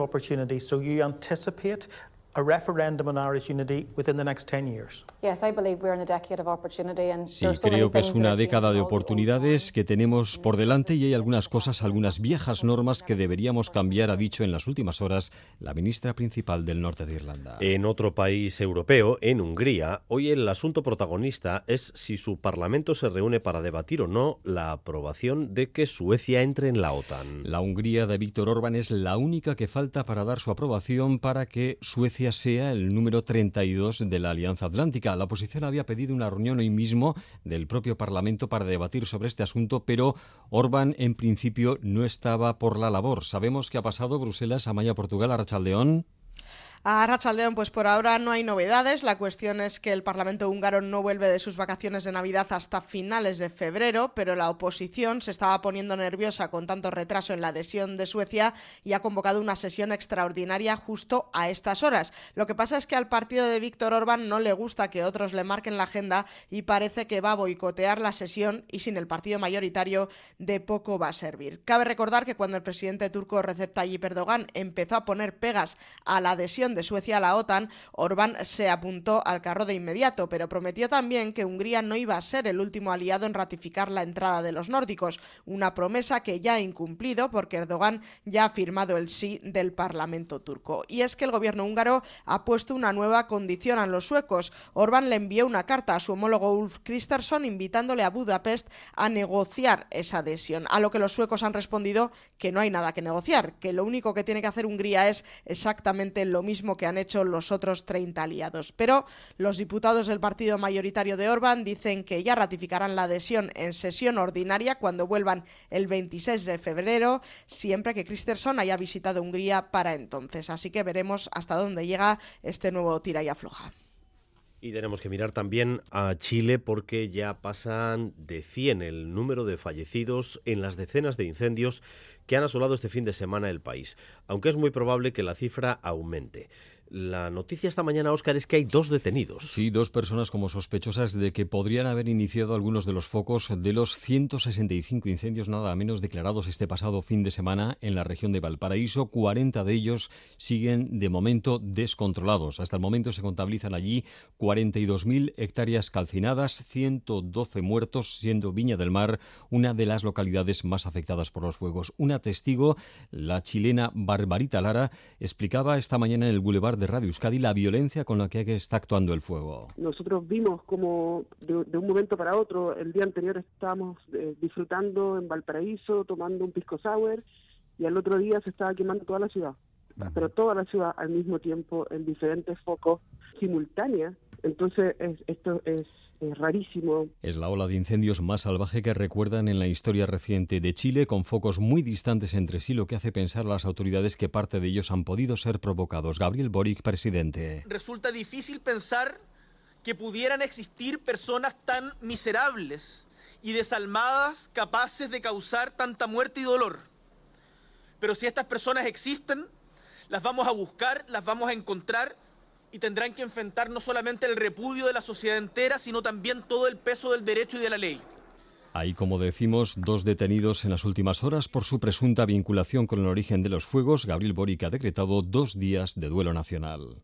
so you anticipate a referendum on Irish unity within the next 10 years. Sí, creo que es una década de oportunidades que tenemos por delante y hay algunas cosas, algunas viejas normas que deberíamos cambiar, ha dicho en las últimas horas la ministra principal del norte de Irlanda. En otro país europeo, en Hungría, hoy el asunto protagonista es si su parlamento se reúne para debatir o no la aprobación de que Suecia entre en la OTAN. La Hungría de Víctor Orbán es la única que falta para dar su aprobación para que Suecia sea el número 32 de la Alianza Atlántica. La oposición había pedido una reunión hoy mismo del propio Parlamento para debatir sobre este asunto, pero Orbán en principio no estaba por la labor. Sabemos que ha pasado Bruselas, Amaya, Portugal, a Rachaldeón. A Rachaldeón, pues por ahora no hay novedades. La cuestión es que el Parlamento húngaro no vuelve de sus vacaciones de Navidad hasta finales de febrero, pero la oposición se estaba poniendo nerviosa con tanto retraso en la adhesión de Suecia y ha convocado una sesión extraordinaria justo a estas horas. Lo que pasa es que al partido de Víctor Orbán no le gusta que otros le marquen la agenda y parece que va a boicotear la sesión y sin el partido mayoritario de poco va a servir. Cabe recordar que cuando el presidente turco Recep Tayyip Erdogan empezó a poner pegas a la adhesión de Suecia a la OTAN, Orbán se apuntó al carro de inmediato, pero prometió también que Hungría no iba a ser el último aliado en ratificar la entrada de los nórdicos, una promesa que ya ha incumplido porque Erdogan ya ha firmado el sí del Parlamento turco. Y es que el gobierno húngaro ha puesto una nueva condición a los suecos. Orbán le envió una carta a su homólogo Ulf Kristersson invitándole a Budapest a negociar esa adhesión, a lo que los suecos han respondido que no hay nada que negociar, que lo único que tiene que hacer Hungría es exactamente lo mismo que han hecho los otros 30 aliados. Pero los diputados del partido mayoritario de Orbán dicen que ya ratificarán la adhesión en sesión ordinaria cuando vuelvan el 26 de febrero, siempre que Christensen haya visitado Hungría para entonces. Así que veremos hasta dónde llega este nuevo tira y afloja. Y tenemos que mirar también a Chile porque ya pasan de 100 el número de fallecidos en las decenas de incendios que han asolado este fin de semana el país, aunque es muy probable que la cifra aumente. La noticia esta mañana, Óscar, es que hay dos detenidos. Sí, dos personas como sospechosas de que podrían haber iniciado algunos de los focos de los 165 incendios nada menos declarados este pasado fin de semana en la región de Valparaíso. 40 de ellos siguen de momento descontrolados. Hasta el momento se contabilizan allí 42.000 hectáreas calcinadas, 112 muertos, siendo Viña del Mar una de las localidades más afectadas por los fuegos. Una testigo, la chilena Barbarita Lara, explicaba esta mañana en el Boulevard de Radio Euskadi la violencia con la que está actuando el fuego. Nosotros vimos como de, un momento para otro, el día anterior estábamos eh, disfrutando en Valparaíso, tomando un pisco sour, y al otro día se estaba quemando toda la ciudad, pero toda la ciudad al mismo tiempo en diferentes focos simultáneas. Entonces esto es es rarísimo. Es la ola de incendios más salvaje que recuerdan en la historia reciente de Chile, con focos muy distantes entre sí, lo que hace pensar a las autoridades que parte de ellos han podido ser provocados. Gabriel Boric, presidente. Resulta difícil pensar que pudieran existir personas tan miserables y desalmadas capaces de causar tanta muerte y dolor. Pero si estas personas existen, Las vamos a buscar, las vamos a encontrar y tendrán que enfrentar no solamente el repudio de la sociedad entera, sino también todo el peso del derecho y de la ley. Hay, como decimos, dos detenidos en las últimas horas por su presunta vinculación con el origen de los fuegos. Gabriel Boric ha decretado dos días de duelo nacional.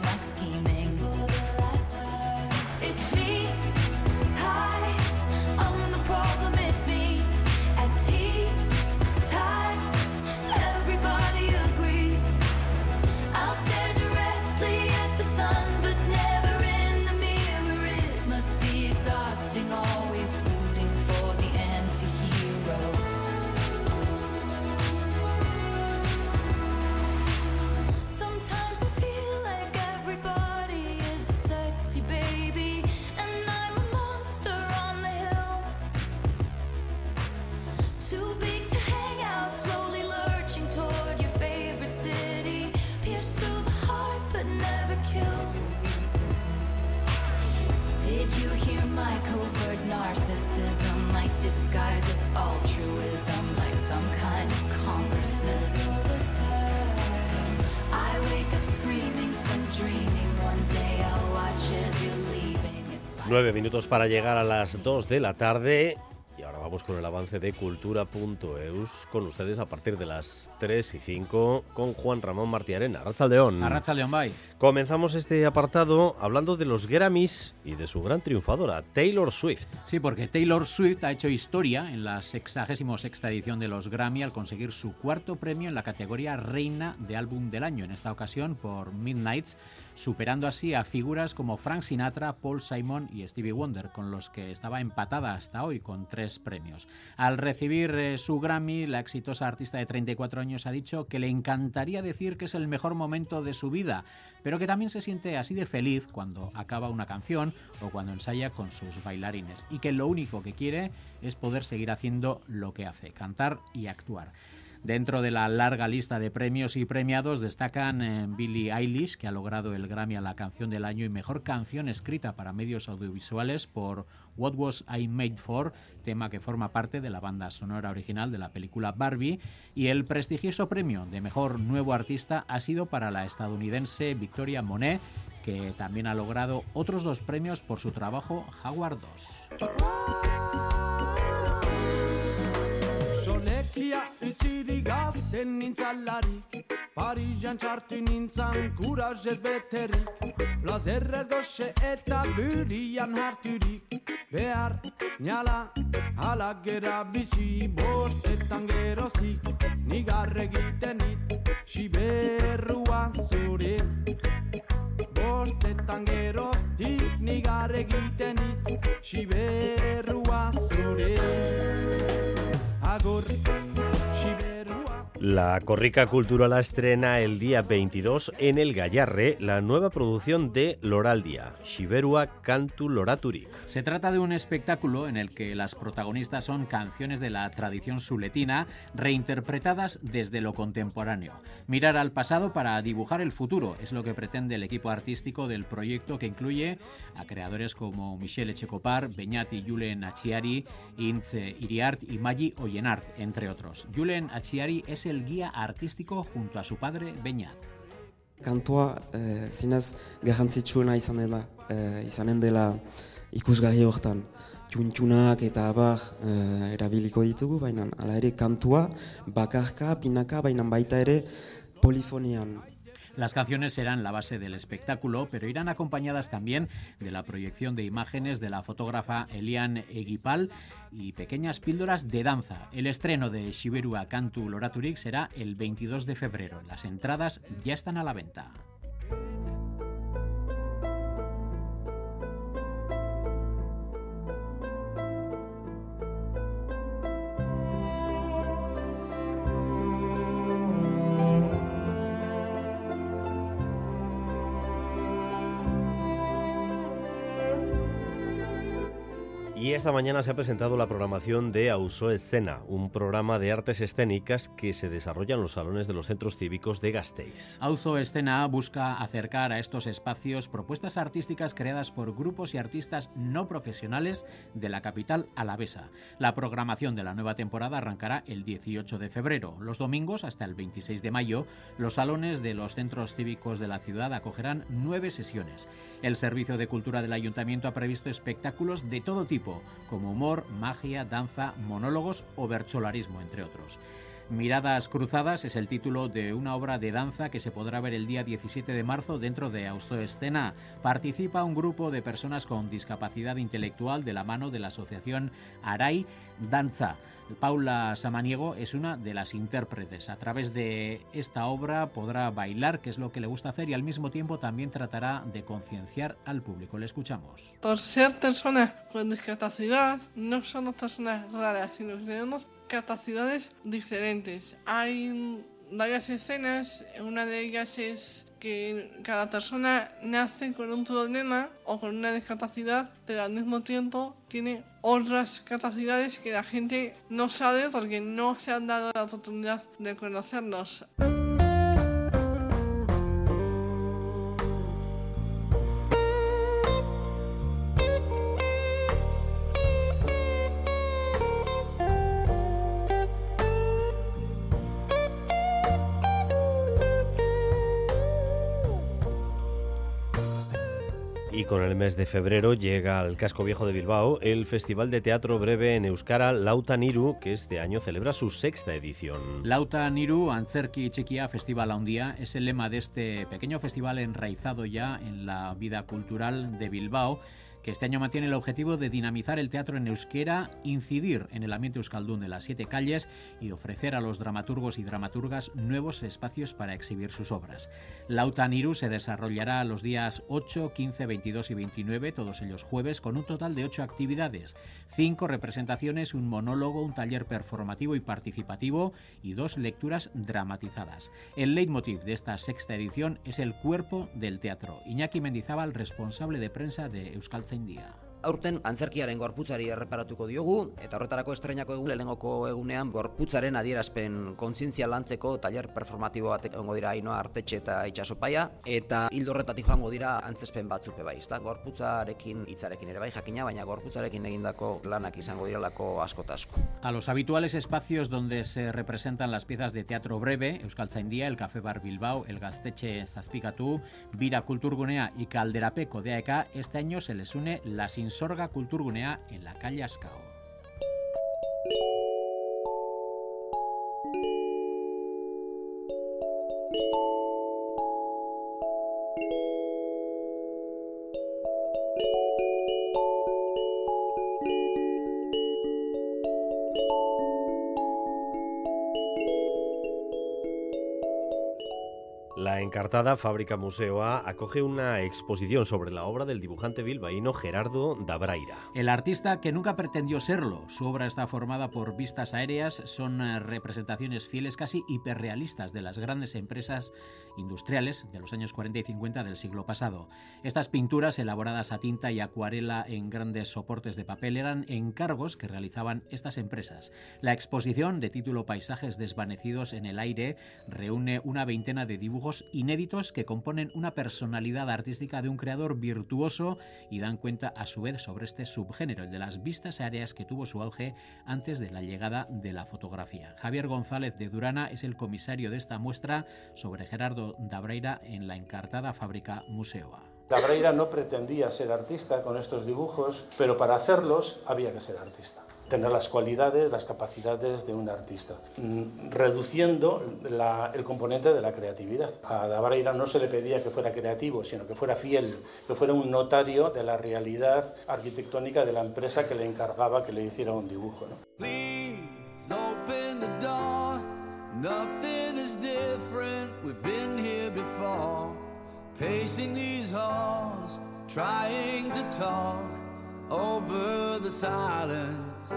Nueve minutos para llegar a las dos de la tarde y ahora vamos con el avance de cultura.eus con ustedes a partir de las 3 y 5 con Juan Ramón Martiarena. Arrachaldeón. Arrachaldeón, bye. Comenzamos este apartado hablando de los Grammys y de su gran triunfadora, Taylor Swift. Sí, porque Taylor Swift ha hecho historia en la 66 edición de los Grammy al conseguir su cuarto premio en la categoría Reina de Álbum del Año, en esta ocasión por Midnights superando así a figuras como Frank Sinatra, Paul Simon y Stevie Wonder, con los que estaba empatada hasta hoy con tres premios. Al recibir eh, su Grammy, la exitosa artista de 34 años ha dicho que le encantaría decir que es el mejor momento de su vida, pero que también se siente así de feliz cuando acaba una canción o cuando ensaya con sus bailarines y que lo único que quiere es poder seguir haciendo lo que hace, cantar y actuar. Dentro de la larga lista de premios y premiados destacan eh, Billie Eilish, que ha logrado el Grammy a la canción del año y mejor canción escrita para medios audiovisuales por What Was I Made For, tema que forma parte de la banda sonora original de la película Barbie, y el prestigioso premio de mejor nuevo artista ha sido para la estadounidense Victoria Monet, que también ha logrado otros dos premios por su trabajo Howard 2. Utziri gazten nintzalarik Parizian txartu nintzan kurazez beterik. Plazerrez goxe eta burian harturik. Behar nala ala gera bizi Bostetan geroztik. Nigarre egiten dit Siberrua zure Bostetan geroztik nigarre egiten dit Siberrua zure La Corrica Cultural estrena el día 22 en el Gallarre la nueva producción de Loraldia, Shiberua Cantu Loraturi. Se trata de un espectáculo en el que las protagonistas son canciones de la tradición suletina reinterpretadas desde lo contemporáneo. Mirar al pasado para dibujar el futuro es lo que pretende el equipo artístico del proyecto que incluye a creadores como Michelle Echecopar, Beñati Julen Achiari, Intze Iriart y Maggi Oyenart, entre otros. Julen Achiari es el guía artístico junto a su padre Beñat. Kantua eh, zinez garrantzitsuena izan dela, eh, izanen dela ikusgarri hortan. Txuntxunak eta abar eh, erabiliko ditugu, baina ala ere kantua bakarka, pinaka, baina baita ere polifonian. Las canciones serán la base del espectáculo, pero irán acompañadas también de la proyección de imágenes de la fotógrafa Elian Eguipal y pequeñas píldoras de danza. El estreno de Shiberua Kantu Loraturik será el 22 de febrero. Las entradas ya están a la venta. Esta mañana se ha presentado la programación de Auso Escena, un programa de artes escénicas que se desarrolla en los salones de los centros cívicos de Gasteiz. Auzo Escena busca acercar a estos espacios propuestas artísticas creadas por grupos y artistas no profesionales de la capital alavesa. La programación de la nueva temporada arrancará el 18 de febrero. Los domingos, hasta el 26 de mayo, los salones de los centros cívicos de la ciudad acogerán nueve sesiones. El Servicio de Cultura del Ayuntamiento ha previsto espectáculos de todo tipo como humor, magia, danza, monólogos o bercholarismo, entre otros. Miradas Cruzadas es el título de una obra de danza que se podrá ver el día 17 de marzo dentro de Escena. Participa un grupo de personas con discapacidad intelectual de la mano de la asociación Aray Danza. Paula Samaniego es una de las intérpretes. A través de esta obra podrá bailar, que es lo que le gusta hacer, y al mismo tiempo también tratará de concienciar al público. Le escuchamos. Por ser personas con discapacidad, no somos personas raras, sino que tenemos capacidades diferentes. Hay varias escenas, una de ellas es que cada persona nace con un problema o con una discapacidad, pero al mismo tiempo tiene otras capacidades que la gente no sabe porque no se han dado la oportunidad de conocernos. Con el mes de febrero llega al casco viejo de Bilbao el Festival de Teatro Breve en Euskara Lauta Niru, que este año celebra su sexta edición. Lauta Niru, Antzerki Chiquia Festival Día, es el lema de este pequeño festival enraizado ya en la vida cultural de Bilbao que este año mantiene el objetivo de dinamizar el teatro en euskera, incidir en el ambiente euskaldún de las siete calles y ofrecer a los dramaturgos y dramaturgas nuevos espacios para exhibir sus obras. Lauta Niru se desarrollará los días 8, 15, 22 y 29, todos ellos jueves, con un total de ocho actividades, cinco representaciones, un monólogo, un taller performativo y participativo y dos lecturas dramatizadas. El leitmotiv de esta sexta edición es el cuerpo del teatro. Iñaki Mendizábal, responsable de prensa de Euskal día. Aurten antzerkiaren gorputzari erreparatuko diogu eta horretarako estreinako egun lehenengoko egunean gorputzaren adierazpen kontzientzia lantzeko taller performatibo bat egongo dira Ainoa Artetxe eta Itsasopaia eta hildo horretatik joango dira antzespen batzuk bai, ezta? Gorputzarekin hitzarekin ere bai jakina, baina gorputzarekin egindako lanak izango diralako asko asko. A los habituales espacios donde se representan las piezas de teatro breve, Euskaltzaindia, el Café Bar Bilbao, el Gaztetxe Zazpikatu, Bira Kulturgunea y Calderapeko de AEK, este año se les une las Sorga Kulturgunea en la calle Ascao. Encartada Fábrica Museo A acoge una exposición sobre la obra del dibujante bilbaíno Gerardo Dabraira. El artista que nunca pretendió serlo. Su obra está formada por vistas aéreas, son eh, representaciones fieles casi hiperrealistas de las grandes empresas industriales de los años 40 y 50 del siglo pasado. Estas pinturas, elaboradas a tinta y acuarela en grandes soportes de papel, eran encargos que realizaban estas empresas. La exposición, de título Paisajes desvanecidos en el aire, reúne una veintena de dibujos inéditos que componen una personalidad artística de un creador virtuoso y dan cuenta a su vez sobre este subgénero, el de las vistas aéreas que tuvo su auge antes de la llegada de la fotografía. Javier González de Durana es el comisario de esta muestra sobre Gerardo Dabreira en la encartada fábrica Museoa. Dabreira no pretendía ser artista con estos dibujos, pero para hacerlos había que ser artista. Tener las cualidades, las capacidades de un artista, mm, reduciendo el componente de la creatividad. A Davareira no se le pedía que fuera creativo, sino que fuera fiel, que fuera un notario de la realidad arquitectónica de la empresa que le encargaba que le hiciera un dibujo. Over the silence.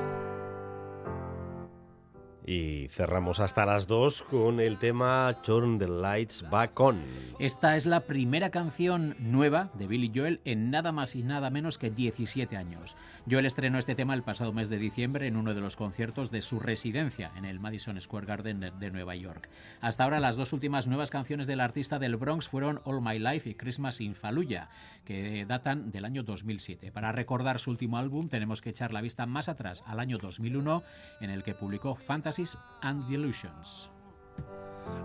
Y cerramos hasta las 2 con el tema Turn the Lights Back On. Esta es la primera canción nueva de Billy Joel en nada más y nada menos que 17 años. Joel estrenó este tema el pasado mes de diciembre en uno de los conciertos de su residencia en el Madison Square Garden de Nueva York. Hasta ahora las dos últimas nuevas canciones del artista del Bronx fueron All My Life y Christmas in Fallujah, que datan del año 2007. Para recordar su último álbum tenemos que echar la vista más atrás, al año 2001, en el que publicó Fantasy and Delusions.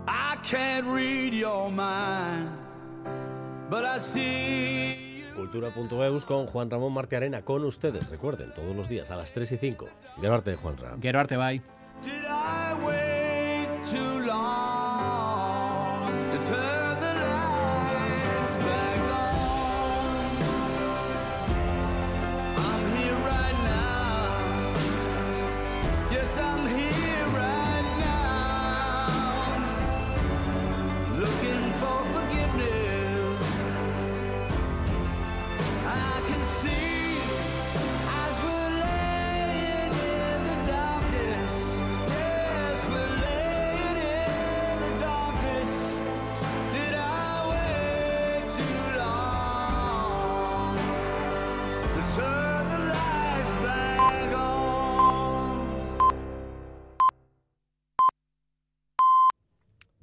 I can't read your mind, but I see Cultura.eus con Juan Ramón Arena con ustedes. Recuerden, todos los días a las 3 y 5. Gerarte, Juan Ramón. Gerarte, bye.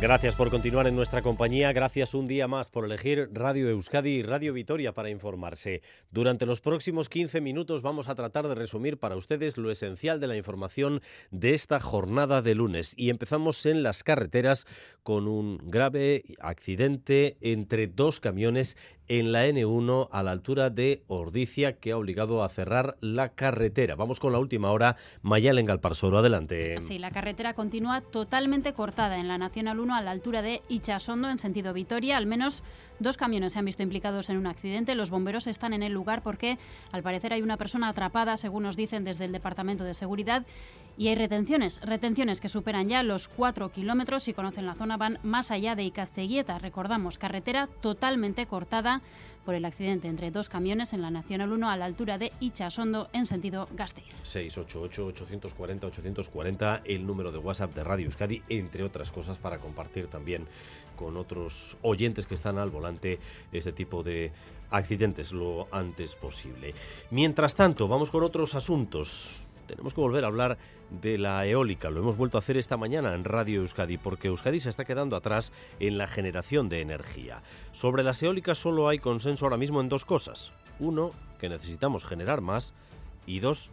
Gracias por continuar en nuestra compañía, gracias un día más por elegir Radio Euskadi y Radio Vitoria para informarse. Durante los próximos 15 minutos vamos a tratar de resumir para ustedes lo esencial de la información de esta jornada de lunes y empezamos en las carreteras con un grave accidente entre dos camiones en la N1 a la altura de Ordicia que ha obligado a cerrar la carretera. Vamos con la última hora. Mayal en Galparsoro, adelante. Sí, la carretera continúa totalmente cortada en la Nacional 1 a la altura de Ichasondo en sentido Vitoria. Al menos dos camiones se han visto implicados en un accidente. Los bomberos están en el lugar porque al parecer hay una persona atrapada, según nos dicen desde el Departamento de Seguridad. Y hay retenciones, retenciones que superan ya los cuatro kilómetros. Si conocen la zona, van más allá de Icasteguieta. Recordamos, carretera totalmente cortada por el accidente entre dos camiones en la Nacional 1 a la altura de Ichasondo en sentido Gasteiz. 688-840-840, el número de WhatsApp de Radio Euskadi, entre otras cosas, para compartir también con otros oyentes que están al volante este tipo de accidentes lo antes posible. Mientras tanto, vamos con otros asuntos. Tenemos que volver a hablar de la eólica. Lo hemos vuelto a hacer esta mañana en Radio Euskadi porque Euskadi se está quedando atrás en la generación de energía. Sobre las eólicas solo hay consenso ahora mismo en dos cosas. Uno, que necesitamos generar más y dos,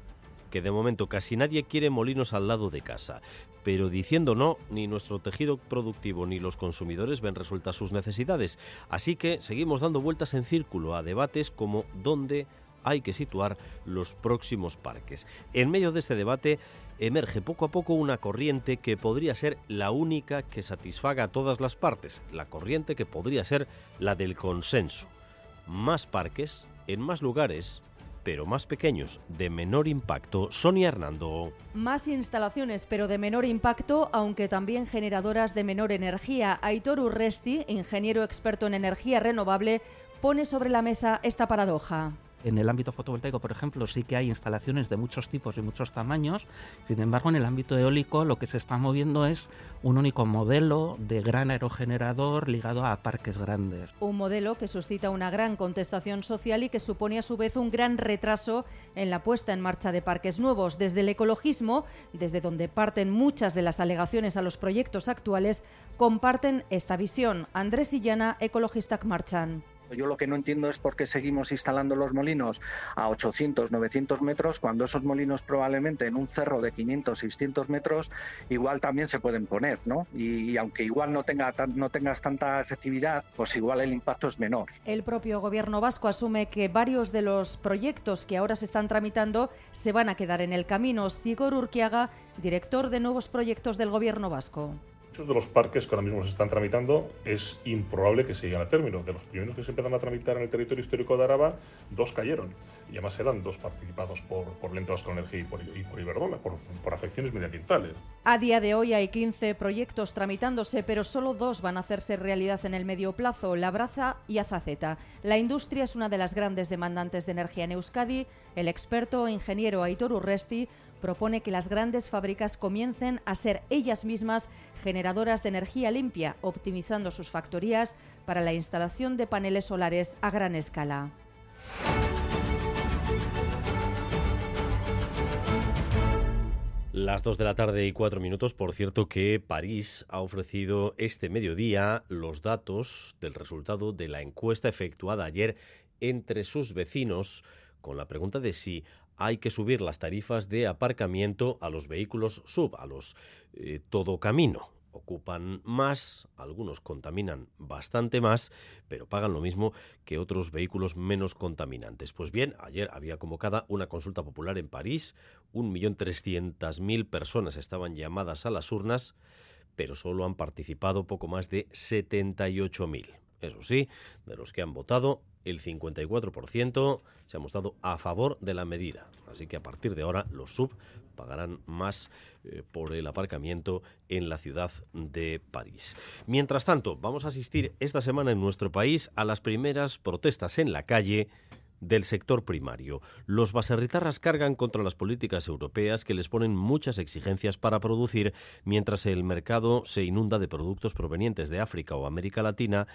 que de momento casi nadie quiere molinos al lado de casa. Pero diciendo no, ni nuestro tejido productivo ni los consumidores ven resueltas sus necesidades. Así que seguimos dando vueltas en círculo a debates como dónde hay que situar los próximos parques. En medio de este debate emerge poco a poco una corriente que podría ser la única que satisfaga a todas las partes, la corriente que podría ser la del consenso. Más parques en más lugares pero más pequeños, de menor impacto. Sonia Hernando. Más instalaciones, pero de menor impacto, aunque también generadoras de menor energía. Aitor Urresti, ingeniero experto en energía renovable, pone sobre la mesa esta paradoja. En el ámbito fotovoltaico, por ejemplo, sí que hay instalaciones de muchos tipos y muchos tamaños. Sin embargo, en el ámbito eólico lo que se está moviendo es un único modelo de gran aerogenerador ligado a parques grandes. Un modelo que suscita una gran contestación social y que supone a su vez un gran retraso en la puesta en marcha de parques nuevos. Desde el ecologismo, desde donde parten muchas de las alegaciones a los proyectos actuales, comparten esta visión. Andrés Illana, ecologista Marchan Yo lo que no entiendo es por qué seguimos instalando los molinos a 800, 900 metros cuando esos molinos probablemente en un cerro de 500, 600 metros igual también se pueden poner, ¿no? Y, aunque igual no, tenga tan- no tengas tanta efectividad, pues igual el impacto es menor. El propio gobierno vasco asume que varios de los proyectos que ahora se están tramitando se van a quedar en el camino. Sigor Urquiaga, director de nuevos proyectos del gobierno vasco. Muchos de los parques que ahora mismo se están tramitando es improbable que se lleguen a término. De los primeros que se empezaron a tramitar en el territorio histórico de Araba, dos cayeron. Y además eran dos participados por, por Vasco de Energía y por, y por Iberdrola, por, por afecciones medioambientales. A día de hoy hay 15 proyectos tramitándose, pero solo dos van a hacerse realidad en el medio plazo, Labraza y Azaceta. La industria es una de las grandes demandantes de energía en Euskadi. El experto ingeniero Aitor Urresti propone que las grandes fábricas comiencen a ser ellas mismas generadoras de energía limpia, optimizando sus factorías para la instalación de paneles solares a gran escala. Las 2 de la tarde y 4 minutos. Por cierto que París ha ofrecido este mediodía los datos del resultado de la encuesta efectuada ayer entre sus vecinos con la pregunta de si hay que subir las tarifas de aparcamiento a los vehículos sub, a los eh, todo camino. Ocupan más, algunos contaminan bastante más, pero pagan lo mismo que otros vehículos menos contaminantes. Pues bien, ayer había convocada una consulta popular en París, 1.300.000 personas estaban llamadas a las urnas, pero solo han participado poco más de 78.000. Eso sí, de los que han votado, el 54% se ha mostrado a favor de la medida. Así que a partir de ahora los sub pagarán más eh, por el aparcamiento en la ciudad de París. Mientras tanto, vamos a asistir esta semana en nuestro país a las primeras protestas en la calle del sector primario. Los baserritarras cargan contra las políticas europeas que les ponen muchas exigencias para producir, mientras el mercado se inunda de productos provenientes de África o América Latina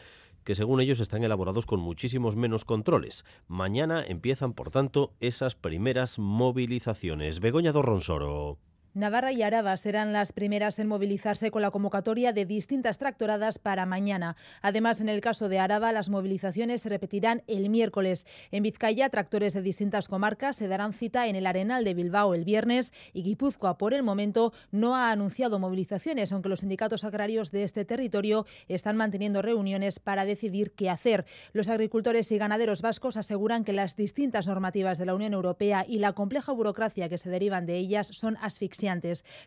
que según ellos están elaborados con muchísimos menos controles. Mañana empiezan, por tanto, esas primeras movilizaciones. Begoña Dorronsoro. Navarra y Araba serán las primeras en movilizarse con la convocatoria de distintas tractoradas para mañana. Además, en el caso de Araba, las movilizaciones se repetirán el miércoles. En Vizcaya, tractores de distintas comarcas se darán cita en el Arenal de Bilbao el viernes y Guipúzcoa, por el momento, no ha anunciado movilizaciones, aunque los sindicatos agrarios de este territorio están manteniendo reuniones para decidir qué hacer. Los agricultores y ganaderos vascos aseguran que las distintas normativas de la Unión Europea y la compleja burocracia que se derivan de ellas son asfixiantes.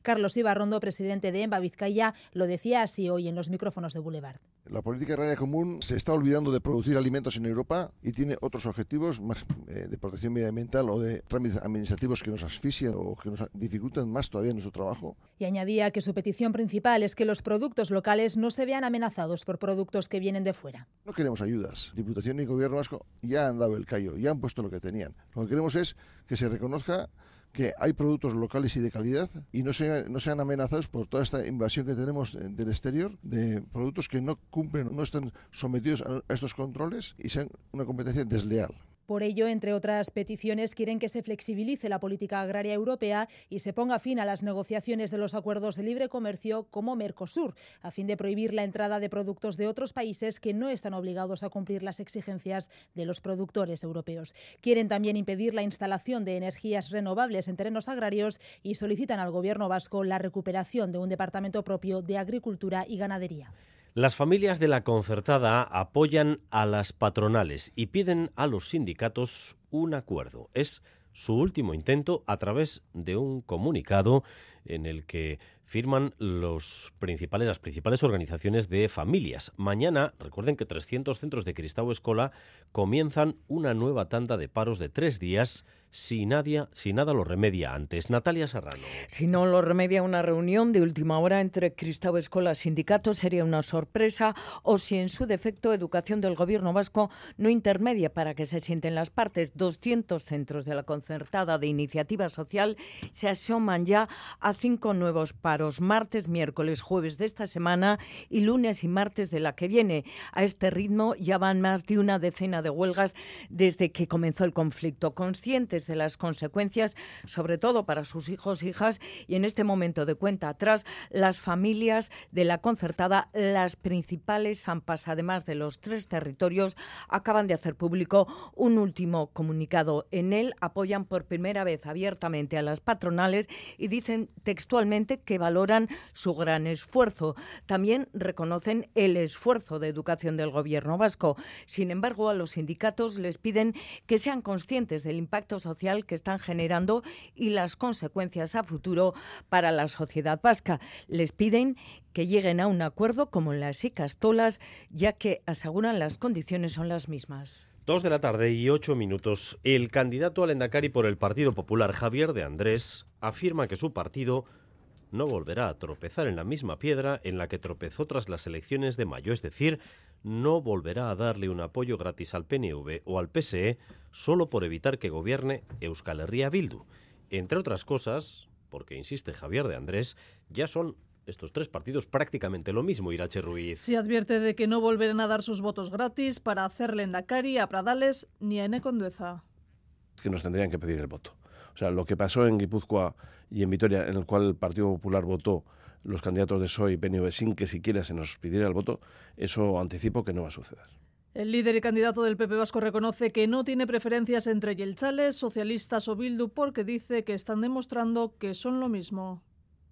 Carlos Ibarrondo, presidente de EMBA Vizcaya, lo decía así hoy en los micrófonos de Boulevard. La política agraria común se está olvidando de producir alimentos en Europa y tiene otros objetivos más eh, de protección medioambiental o de trámites administrativos que nos asfixian o que nos dificultan más todavía nuestro trabajo. Y añadía que su petición principal es que los productos locales no se vean amenazados por productos que vienen de fuera. No queremos ayudas. Diputación y Gobierno vasco ya han dado el callo, ya han puesto lo que tenían. Lo que queremos es que se reconozca que hay productos locales y de calidad y no sean, no sean amenazados por toda esta invasión que tenemos del exterior de productos que no cumplen, no están sometidos a estos controles y sean una competencia desleal. Por ello, entre otras peticiones, quieren que se flexibilice la política agraria europea y se ponga fin a las negociaciones de los acuerdos de libre comercio como Mercosur, a fin de prohibir la entrada de productos de otros países que no están obligados a cumplir las exigencias de los productores europeos. Quieren también impedir la instalación de energías renovables en terrenos agrarios y solicitan al Gobierno vasco la recuperación de un departamento propio de agricultura y ganadería. Las familias de la concertada apoyan a las patronales y piden a los sindicatos un acuerdo. Es su último intento a través de un comunicado en el que firman los principales, las principales organizaciones de familias. Mañana, recuerden que 300 centros de Cristau Escola comienzan una nueva tanda de paros de tres días si, nadie, si nada lo remedia antes. Natalia Serrano. Si no lo remedia una reunión de última hora entre Cristau Escola y sindicatos sería una sorpresa o si en su defecto Educación del Gobierno vasco no intermedia para que se sienten las partes. 200 centros de la concertada de iniciativa social se asoman ya a cinco nuevos paros, martes, miércoles, jueves de esta semana y lunes y martes de la que viene. A este ritmo ya van más de una decena de huelgas desde que comenzó el conflicto, conscientes de las consecuencias, sobre todo para sus hijos hijas, y en este momento de cuenta atrás, las familias de la concertada, las principales AMPAs, además de los tres territorios, acaban de hacer público un último comunicado. En él apoyan por primera vez abiertamente a las patronales y dicen textualmente que valoran su gran esfuerzo. También reconocen el esfuerzo de educación del gobierno vasco. Sin embargo, a los sindicatos les piden que sean conscientes del impacto social que están generando y las consecuencias a futuro para la sociedad vasca. Les piden que lleguen a un acuerdo como en las Icastolas, ya que aseguran las condiciones son las mismas. Dos de la tarde y ocho minutos. El candidato al Endacari por el Partido Popular, Javier de Andrés, afirma que su partido no volverá a tropezar en la misma piedra en la que tropezó tras las elecciones de mayo, es decir, no volverá a darle un apoyo gratis al PNV o al PSE solo por evitar que gobierne Euskal Herria Bildu. Entre otras cosas, porque insiste Javier de Andrés, ya son estos tres partidos prácticamente lo mismo, Irache Ruiz. Se advierte de que no volverán a dar sus votos gratis para hacerle en Dakari a Pradales ni a Enecondueza. Que nos tendrían que pedir el voto. O sea, lo que pasó en Guipúzcoa y en Vitoria, en el cual el Partido Popular votó los candidatos de PSOE y PNV sin que siquiera se nos pidiera el voto, eso anticipo que no va a suceder. El líder y candidato del PP Vasco reconoce que no tiene preferencias entre Yelchales, socialistas o Bildu porque dice que están demostrando que son lo mismo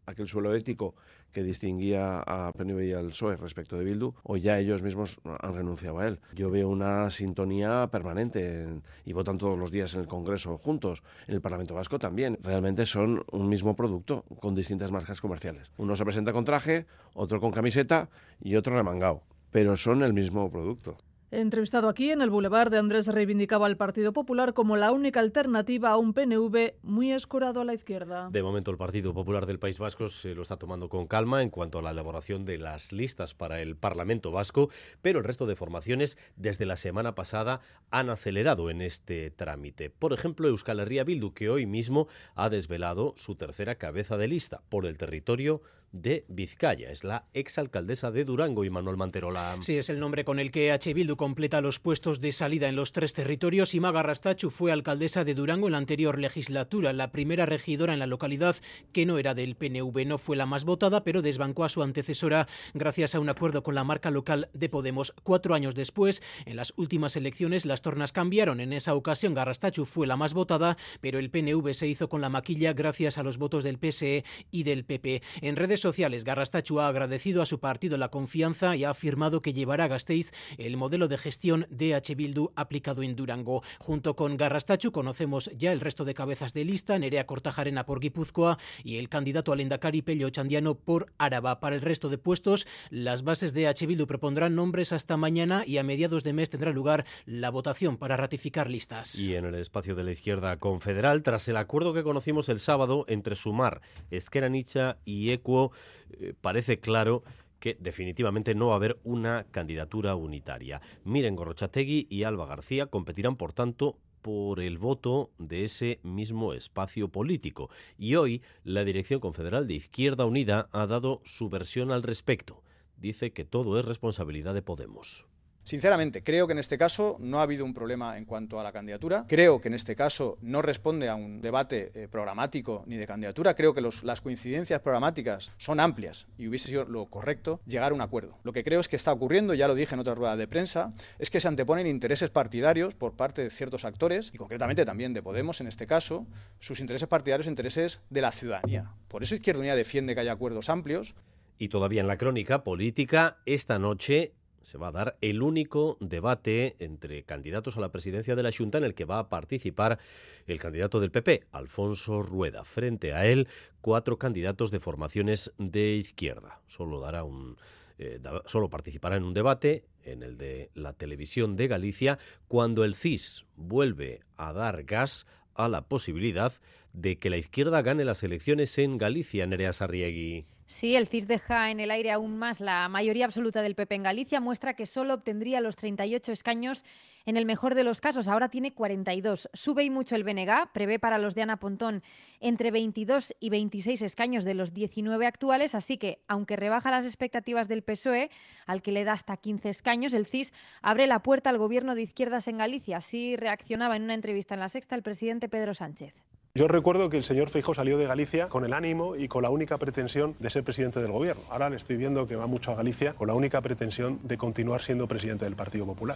aquel suelo ético que distinguía a PNV y al PSOE respecto de Bildu, o ya ellos mismos han renunciado a él. Yo veo una sintonía permanente y votan todos los días en el Congreso juntos, en el Parlamento Vasco también. Realmente son un mismo producto con distintas marcas comerciales. Uno se presenta con traje, otro con camiseta y otro remangado, pero son el mismo producto. Entrevistado aquí en el Boulevard de Andrés reivindicaba al Partido Popular como la única alternativa a un PNV muy escurado a la izquierda. De momento el Partido Popular del País Vasco se lo está tomando con calma en cuanto a la elaboración de las listas para el Parlamento Vasco, pero el resto de formaciones desde la semana pasada han acelerado en este trámite. Por ejemplo, Euskal Herria Bildu, que hoy mismo ha desvelado su tercera cabeza de lista por el territorio de Vizcaya. Es la exalcaldesa de Durango y Manuel Manterola. Sí, es el nombre con el que H. Bildu completa los puestos de salida en los tres territorios y Maga Rastachu fue alcaldesa de Durango en la anterior legislatura, la primera regidora en la localidad que no era del PNV. No fue la más votada, pero desbancó a su antecesora gracias a un acuerdo con la marca local de Podemos. Cuatro años después, en las últimas elecciones, las tornas cambiaron. En esa ocasión, Garrastachu fue la más votada, pero el PNV se hizo con la maquilla gracias a los votos del PSE y del PP. En redes sociales, Garrastachu ha agradecido a su partido la confianza y ha afirmado que llevará a Gasteiz el modelo de gestión de H. Bildu aplicado en Durango. Junto con Garrastachu conocemos ya el resto de cabezas de lista, Nerea Cortajarena por Guipúzcoa y el candidato al Endacari Pello Chandiano por Áraba. Para el resto de puestos, las bases de H. Bildu propondrán nombres hasta mañana y a mediados de mes tendrá lugar la votación para ratificar listas. Y en el espacio de la izquierda confederal, tras el acuerdo que conocimos el sábado entre Sumar, Esquerra Nicha y Equo, eh, parece claro que definitivamente no va a haber una candidatura unitaria. Miren Gorrochategui y Alba García competirán, por tanto, por el voto de ese mismo espacio político. Y hoy la Dirección Confederal de Izquierda Unida ha dado su versión al respecto. Dice que todo es responsabilidad de Podemos. Sinceramente, creo que en este caso no ha habido un problema en cuanto a la candidatura. Creo que en este caso no responde a un debate eh, programático ni de candidatura. Creo que las coincidencias programáticas son amplias y hubiese sido lo correcto llegar a un acuerdo. Lo que creo es que está ocurriendo, ya lo dije en otra rueda de prensa, es que se anteponen intereses partidarios por parte de ciertos actores y concretamente también de Podemos en este caso, sus intereses partidarios, intereses de la ciudadanía. Por eso Izquierda Unida defiende que haya acuerdos amplios. Y todavía en la crónica política, esta noche se va a dar el único debate entre candidatos a la presidencia de la Junta en el que va a participar el candidato del PP, Alfonso Rueda. Frente a él, cuatro candidatos de formaciones de izquierda. Solo dará un eh, solo participará en un debate en el de la televisión de Galicia cuando el CIS vuelve a dar gas a la posibilidad de que la izquierda gane las elecciones en Galicia, Nerea Sarriegui. Sí, el CIS deja en el aire aún más la mayoría absoluta del PP en Galicia, muestra que solo obtendría los 38 escaños en el mejor de los casos. Ahora tiene 42. Sube y mucho el BNG, prevé para los de Ana Pontón entre 22 y 26 escaños de los 19 actuales, así que, aunque rebaja las expectativas del PSOE, al que le da hasta 15 escaños, el CIS abre la puerta al gobierno de izquierdas en Galicia. Así reaccionaba en una entrevista en La Sexta el presidente Pedro Sánchez. Yo recuerdo que el señor Feijóo salió de Galicia con el ánimo y con la única pretensión de ser presidente del gobierno. Ahora le estoy viendo que va mucho a Galicia con la única pretensión de continuar siendo presidente del Partido Popular.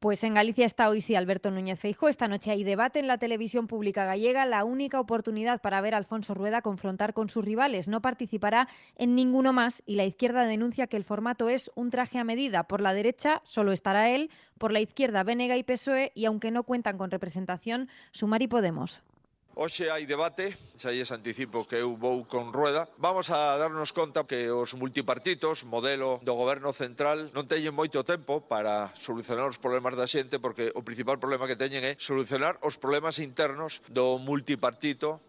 Pues en Galicia está hoy sí Alberto Núñez Feijóo. Esta noche hay debate en la televisión pública gallega, la única oportunidad para ver a Alfonso Rueda confrontar con sus rivales. No participará en ninguno más y la izquierda denuncia que el formato es un traje a medida. Por la derecha solo estará él, por la izquierda Venega y PSOE y aunque no cuentan con representación, Sumar y Podemos. Hoxe hai debate, xa lles anticipo que eu vou con rueda. Vamos a darnos conta que os multipartitos, modelo do goberno central, non teñen moito tempo para solucionar os problemas da xente, porque o principal problema que teñen é solucionar os problemas internos do multipartito.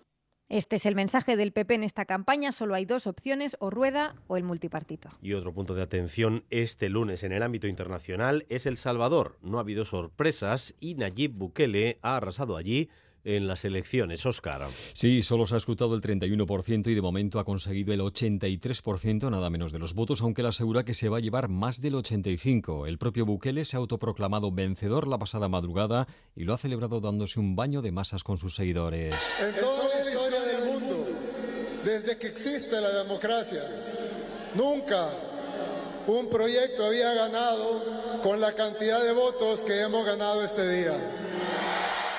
Este es el mensaje del PP en esta campaña. Solo hay dos opciones, o rueda o el multipartito. Y otro punto de atención este lunes en el ámbito internacional es El Salvador. No ha habido sorpresas y Nayib Bukele ha arrasado allí en las elecciones, Óscar. Sí, solo se ha escrutado el 31% y de momento ha conseguido el 83%, nada menos de los votos, aunque le asegura que se va a llevar más del 85%. El propio Bukele se ha autoproclamado vencedor la pasada madrugada y lo ha celebrado dándose un baño de masas con sus seguidores. En toda la historia del mundo, desde que existe la democracia, nunca un proyecto había ganado con la cantidad de votos que hemos ganado este día.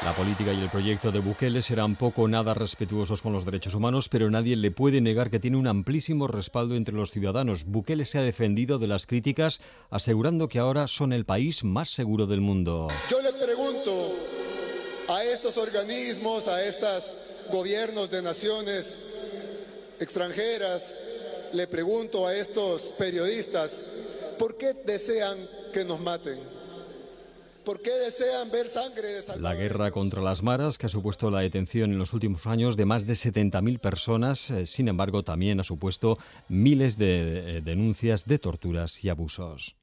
La política y el proyecto de Bukele serán poco o nada respetuosos con los derechos humanos, pero nadie le puede negar que tiene un amplísimo respaldo entre los ciudadanos. Bukele se ha defendido de las críticas, asegurando que ahora son el país más seguro del mundo. Yo le pregunto a estos organismos, a estos gobiernos de naciones extranjeras, le pregunto a estos periodistas, ¿por qué desean que nos maten? ¿Por qué desean ver sangre de La guerra contra las maras, que ha supuesto la detención en los últimos años de más de 70.000 personas, eh, sin embargo, también ha supuesto miles de eh, denuncias de torturas y abusos.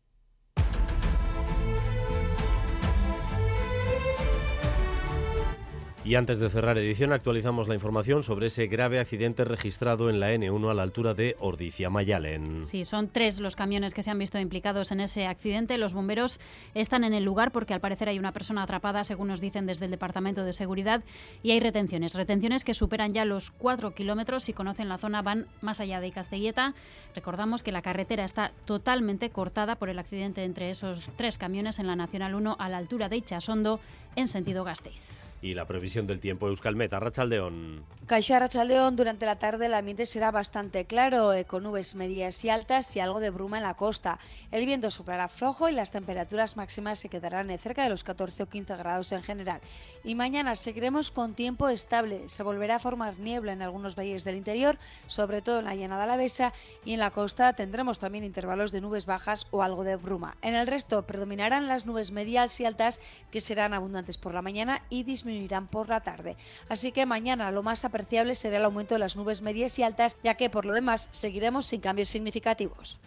Y antes de cerrar edición, actualizamos la información sobre ese grave accidente registrado en la N1 a la altura de Ordicia-Mayalen. Sí, son tres los camiones que se han visto implicados en ese accidente. Los bomberos están en el lugar porque al parecer hay una persona atrapada, según nos dicen desde el Departamento de Seguridad, y hay retenciones. Retenciones que superan ya los cuatro kilómetros. Si conocen la zona, van más allá de Castelleta. Recordamos que la carretera está totalmente cortada por el accidente entre esos tres camiones en la Nacional 1 a la altura de Ichasondo, en sentido Gasteiz. Y la previsión del tiempo Euskalmet, Arrachaldeón. Caixa Arrachaldeón, durante la tarde el ambiente será bastante claro, eh, con nubes medias y altas y algo de bruma en la costa. El viento soplará flojo y las temperaturas máximas se quedarán cerca de los 14 o 15 grados en general. Y mañana seguiremos con tiempo estable. Se volverá a formar niebla en algunos valles del interior, sobre todo en la llanada alavesa, y en la costa tendremos también intervalos de nubes bajas o algo de bruma. En el resto predominarán las nubes medias y altas que serán abundantes por la mañana y disminuirán disminuirán por la tarde. Así que mañana lo más apreciable será el aumento de las nubes medias y altas, ya que por lo demás seguiremos sin cambios significativos.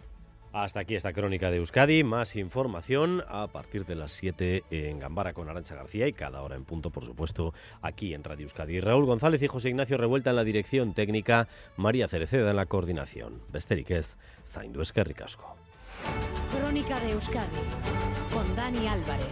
Hasta aquí esta crónica de Euskadi. Más información a partir de las 7 en Gambara con Arancha García y cada hora en punto, por supuesto, aquí en Radio Euskadi. Raúl González y José Ignacio Revuelta en la dirección técnica, María Cereceda en la coordinación. Besterik ez, zaindu eskerrik Crónica de Euskadi con Dani Álvarez.